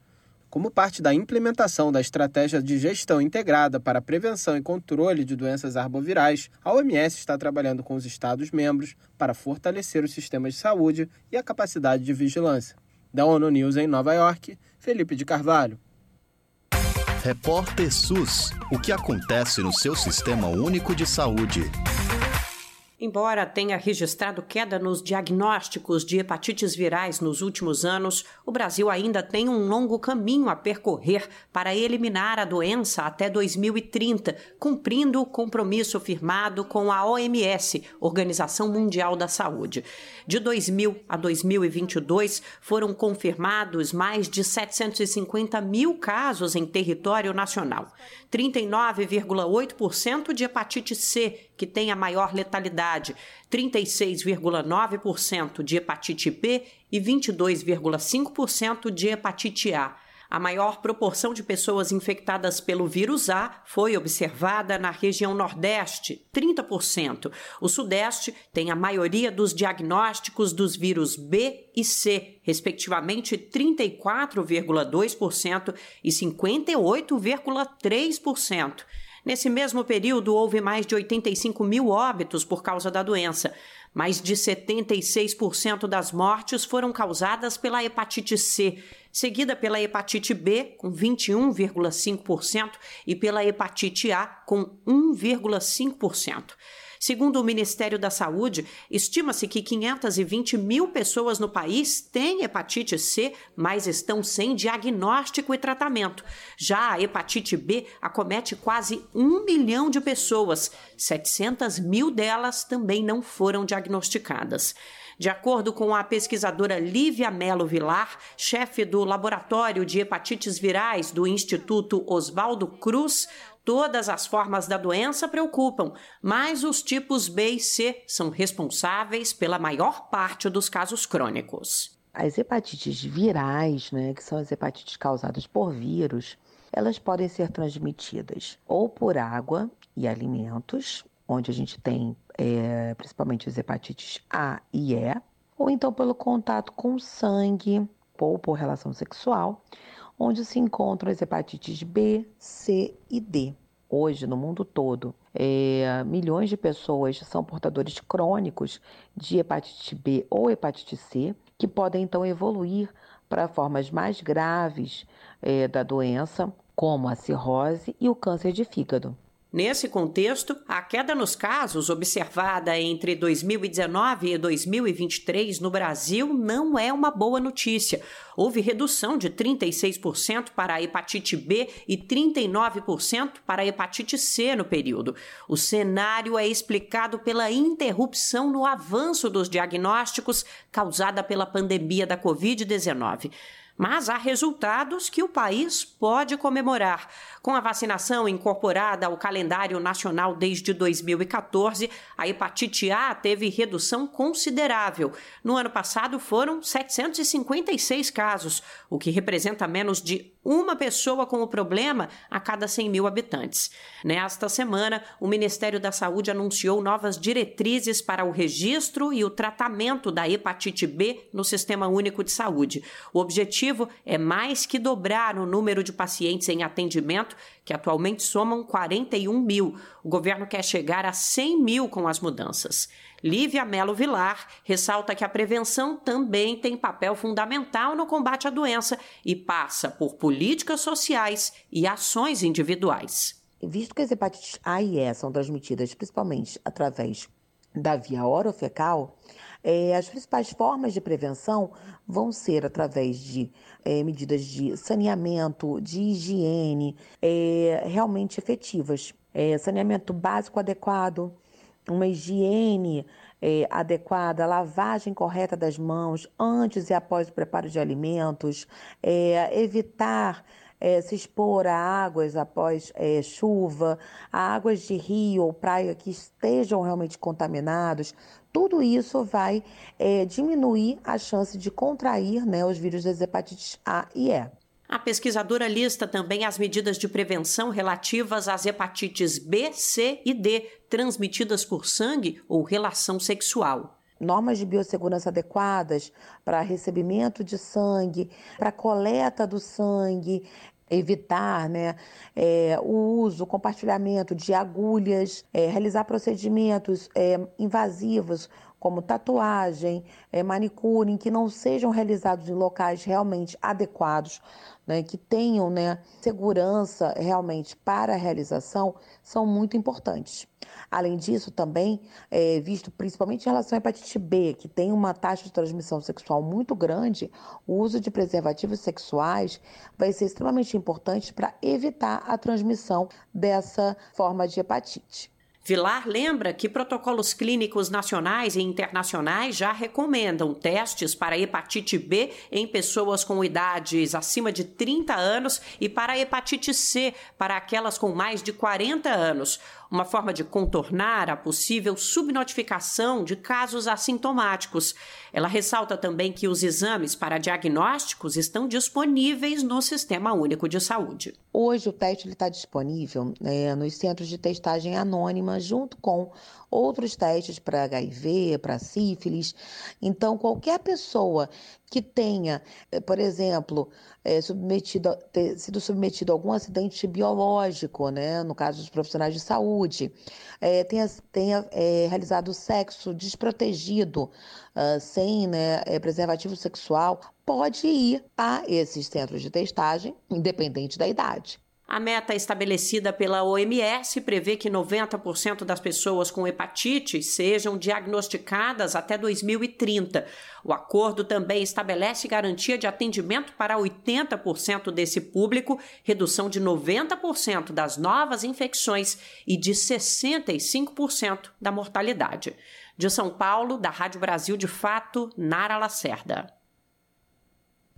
Como parte da implementação da estratégia de gestão integrada para prevenção e controle de doenças arbovirais, a OMS está trabalhando com os Estados-membros para fortalecer os sistemas de saúde e a capacidade de vigilância. Da ONU News em Nova York, Felipe de Carvalho.
Repórter SUS: O que acontece no seu sistema único de saúde?
Embora tenha registrado queda nos diagnósticos de hepatites virais nos últimos anos, o Brasil ainda tem um longo caminho a percorrer para eliminar a doença até 2030, cumprindo o compromisso firmado com a OMS, Organização Mundial da Saúde. De 2000 a 2022, foram confirmados mais de 750 mil casos em território nacional. 39,8% de hepatite C, que tem a maior letalidade, 36,9% de hepatite B e 22,5% de hepatite A. A maior proporção de pessoas infectadas pelo vírus A foi observada na região Nordeste, 30%. O Sudeste tem a maioria dos diagnósticos dos vírus B e C, respectivamente 34,2% e 58,3%. Nesse mesmo período, houve mais de 85 mil óbitos por causa da doença. Mais de 76% das mortes foram causadas pela hepatite C, seguida pela hepatite B, com 21,5%, e pela hepatite A, com 1,5%. Segundo o Ministério da Saúde, estima-se que 520 mil pessoas no país têm hepatite C, mas estão sem diagnóstico e tratamento. Já a hepatite B acomete quase um milhão de pessoas. 700 mil delas também não foram diagnosticadas. De acordo com a pesquisadora Lívia Melo Vilar, chefe do Laboratório de Hepatites Virais do Instituto Oswaldo Cruz, todas as formas da doença preocupam, mas os tipos B e C são responsáveis pela maior parte dos casos crônicos.
As hepatites virais, né, que são as hepatites causadas por vírus, elas podem ser transmitidas ou por água e alimentos, onde a gente tem é, principalmente as hepatites A e E, ou então pelo contato com sangue ou por relação sexual, onde se encontram as hepatites B, C e D. Hoje, no mundo todo, é, milhões de pessoas são portadores crônicos de hepatite B ou hepatite C, que podem então evoluir para formas mais graves é, da doença, como a cirrose e o câncer de fígado.
Nesse contexto, a queda nos casos observada entre 2019 e 2023 no Brasil não é uma boa notícia. Houve redução de 36% para a hepatite B e 39% para a hepatite C no período. O cenário é explicado pela interrupção no avanço dos diagnósticos causada pela pandemia da Covid-19 mas há resultados que o país pode comemorar. Com a vacinação incorporada ao calendário nacional desde 2014, a hepatite A teve redução considerável. No ano passado foram 756 casos, o que representa menos de uma pessoa com o problema a cada 100 mil habitantes. Nesta semana, o Ministério da Saúde anunciou novas diretrizes para o registro e o tratamento da hepatite B no Sistema Único de Saúde. O objetivo objetivo é mais que dobrar o número de pacientes em atendimento, que atualmente somam 41 mil. O governo quer chegar a 100 mil com as mudanças. Lívia Melo Vilar ressalta que a prevenção também tem papel fundamental no combate à doença e passa por políticas sociais e ações individuais.
Visto que as hepatites A e E são transmitidas principalmente através da via orofecal, é, as principais formas de prevenção vão ser através de é, medidas de saneamento, de higiene, é, realmente efetivas. É, saneamento básico adequado, uma higiene é, adequada, lavagem correta das mãos antes e após o preparo de alimentos, é, evitar é, se expor a águas após é, chuva, a águas de rio ou praia que estejam realmente contaminados, tudo isso vai é, diminuir a chance de contrair né, os vírus das hepatites A e E.
A pesquisadora lista também as medidas de prevenção relativas às hepatites B, C e D, transmitidas por sangue ou relação sexual
normas de biossegurança adequadas para recebimento de sangue, para coleta do sangue, evitar né, é, o uso, compartilhamento de agulhas, é, realizar procedimentos é, invasivos como tatuagem, é, manicure, que não sejam realizados em locais realmente adequados, né, que tenham né, segurança realmente para a realização, são muito importantes. Além disso, também, é, visto principalmente em relação à hepatite B, que tem uma taxa de transmissão sexual muito grande, o uso de preservativos sexuais vai ser extremamente importante para evitar a transmissão dessa forma de hepatite.
Vilar lembra que protocolos clínicos nacionais e internacionais já recomendam testes para hepatite B em pessoas com idades acima de 30 anos e para hepatite C para aquelas com mais de 40 anos uma forma de contornar a possível subnotificação de casos assintomáticos. Ela ressalta também que os exames para diagnósticos estão disponíveis no Sistema Único de Saúde.
Hoje o teste está disponível né, nos centros de testagem anônima, junto com outros testes para HIV, para sífilis. Então, qualquer pessoa que tenha, eh, por exemplo, é, submetido, ter sido submetido a algum acidente biológico, né, no caso dos profissionais de saúde, é, tenha, tenha é, realizado sexo desprotegido, uh, sem né, preservativo sexual, pode ir a esses centros de testagem, independente da idade.
A meta estabelecida pela OMS prevê que 90% das pessoas com hepatite sejam diagnosticadas até 2030. O acordo também estabelece garantia de atendimento para 80% desse público, redução de 90% das novas infecções e de 65% da mortalidade. De São Paulo, da Rádio Brasil de Fato, Nara Lacerda.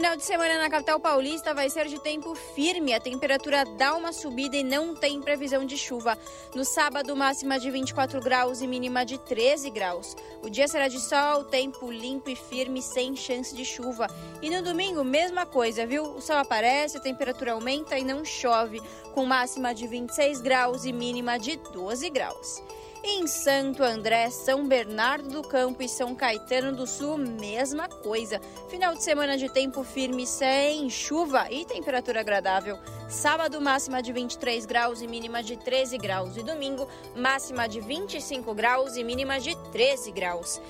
Final de semana na capital paulista vai ser de tempo firme. A temperatura dá uma subida e não tem previsão de chuva. No sábado, máxima de 24 graus e mínima de 13 graus. O dia será de sol, tempo limpo e firme, sem chance de chuva. E no domingo, mesma coisa, viu? O sol aparece, a temperatura aumenta e não chove, com máxima de 26 graus e mínima de 12 graus. Em Santo André, São Bernardo do Campo e São Caetano do Sul, mesma coisa. Final de semana de tempo firme, sem chuva e temperatura agradável. Sábado, máxima de 23 graus e mínima de 13 graus. E domingo, máxima de 25 graus e mínima de 13 graus.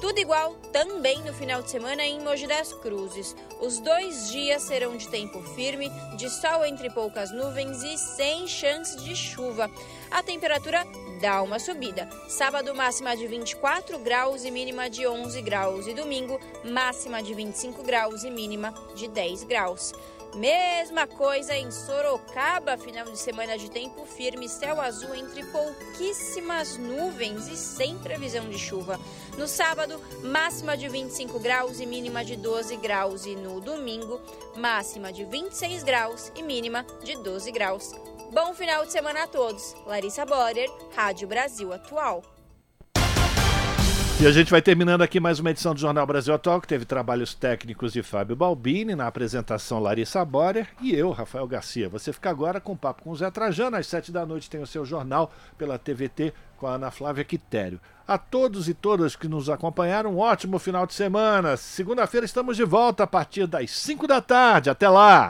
Tudo igual também no final de semana em Mogi das Cruzes. Os dois dias serão de tempo firme, de sol entre poucas nuvens e sem chance de chuva. A temperatura dá uma subida. Sábado, máxima de 24 graus e mínima de 11 graus. E domingo, máxima de 25 graus e mínima de 10 graus. Mesma coisa em Sorocaba, final de semana de tempo firme, céu azul entre pouquíssimas nuvens e sem previsão de chuva. No sábado, máxima de 25 graus e mínima de 12 graus. E no domingo, máxima de 26 graus e mínima de 12 graus. Bom final de semana a todos. Larissa Borer, Rádio Brasil Atual.
E a gente vai terminando aqui mais uma edição do Jornal Brasil Atual, que teve trabalhos técnicos de Fábio Balbini, na apresentação Larissa Borer e eu, Rafael Garcia. Você fica agora com o papo com o Zé Trajano. Às sete da noite tem o seu jornal pela TVT com a Ana Flávia Quitério. A todos e todas que nos acompanharam, um ótimo final de semana. Segunda-feira estamos de volta a partir das cinco da tarde. Até lá!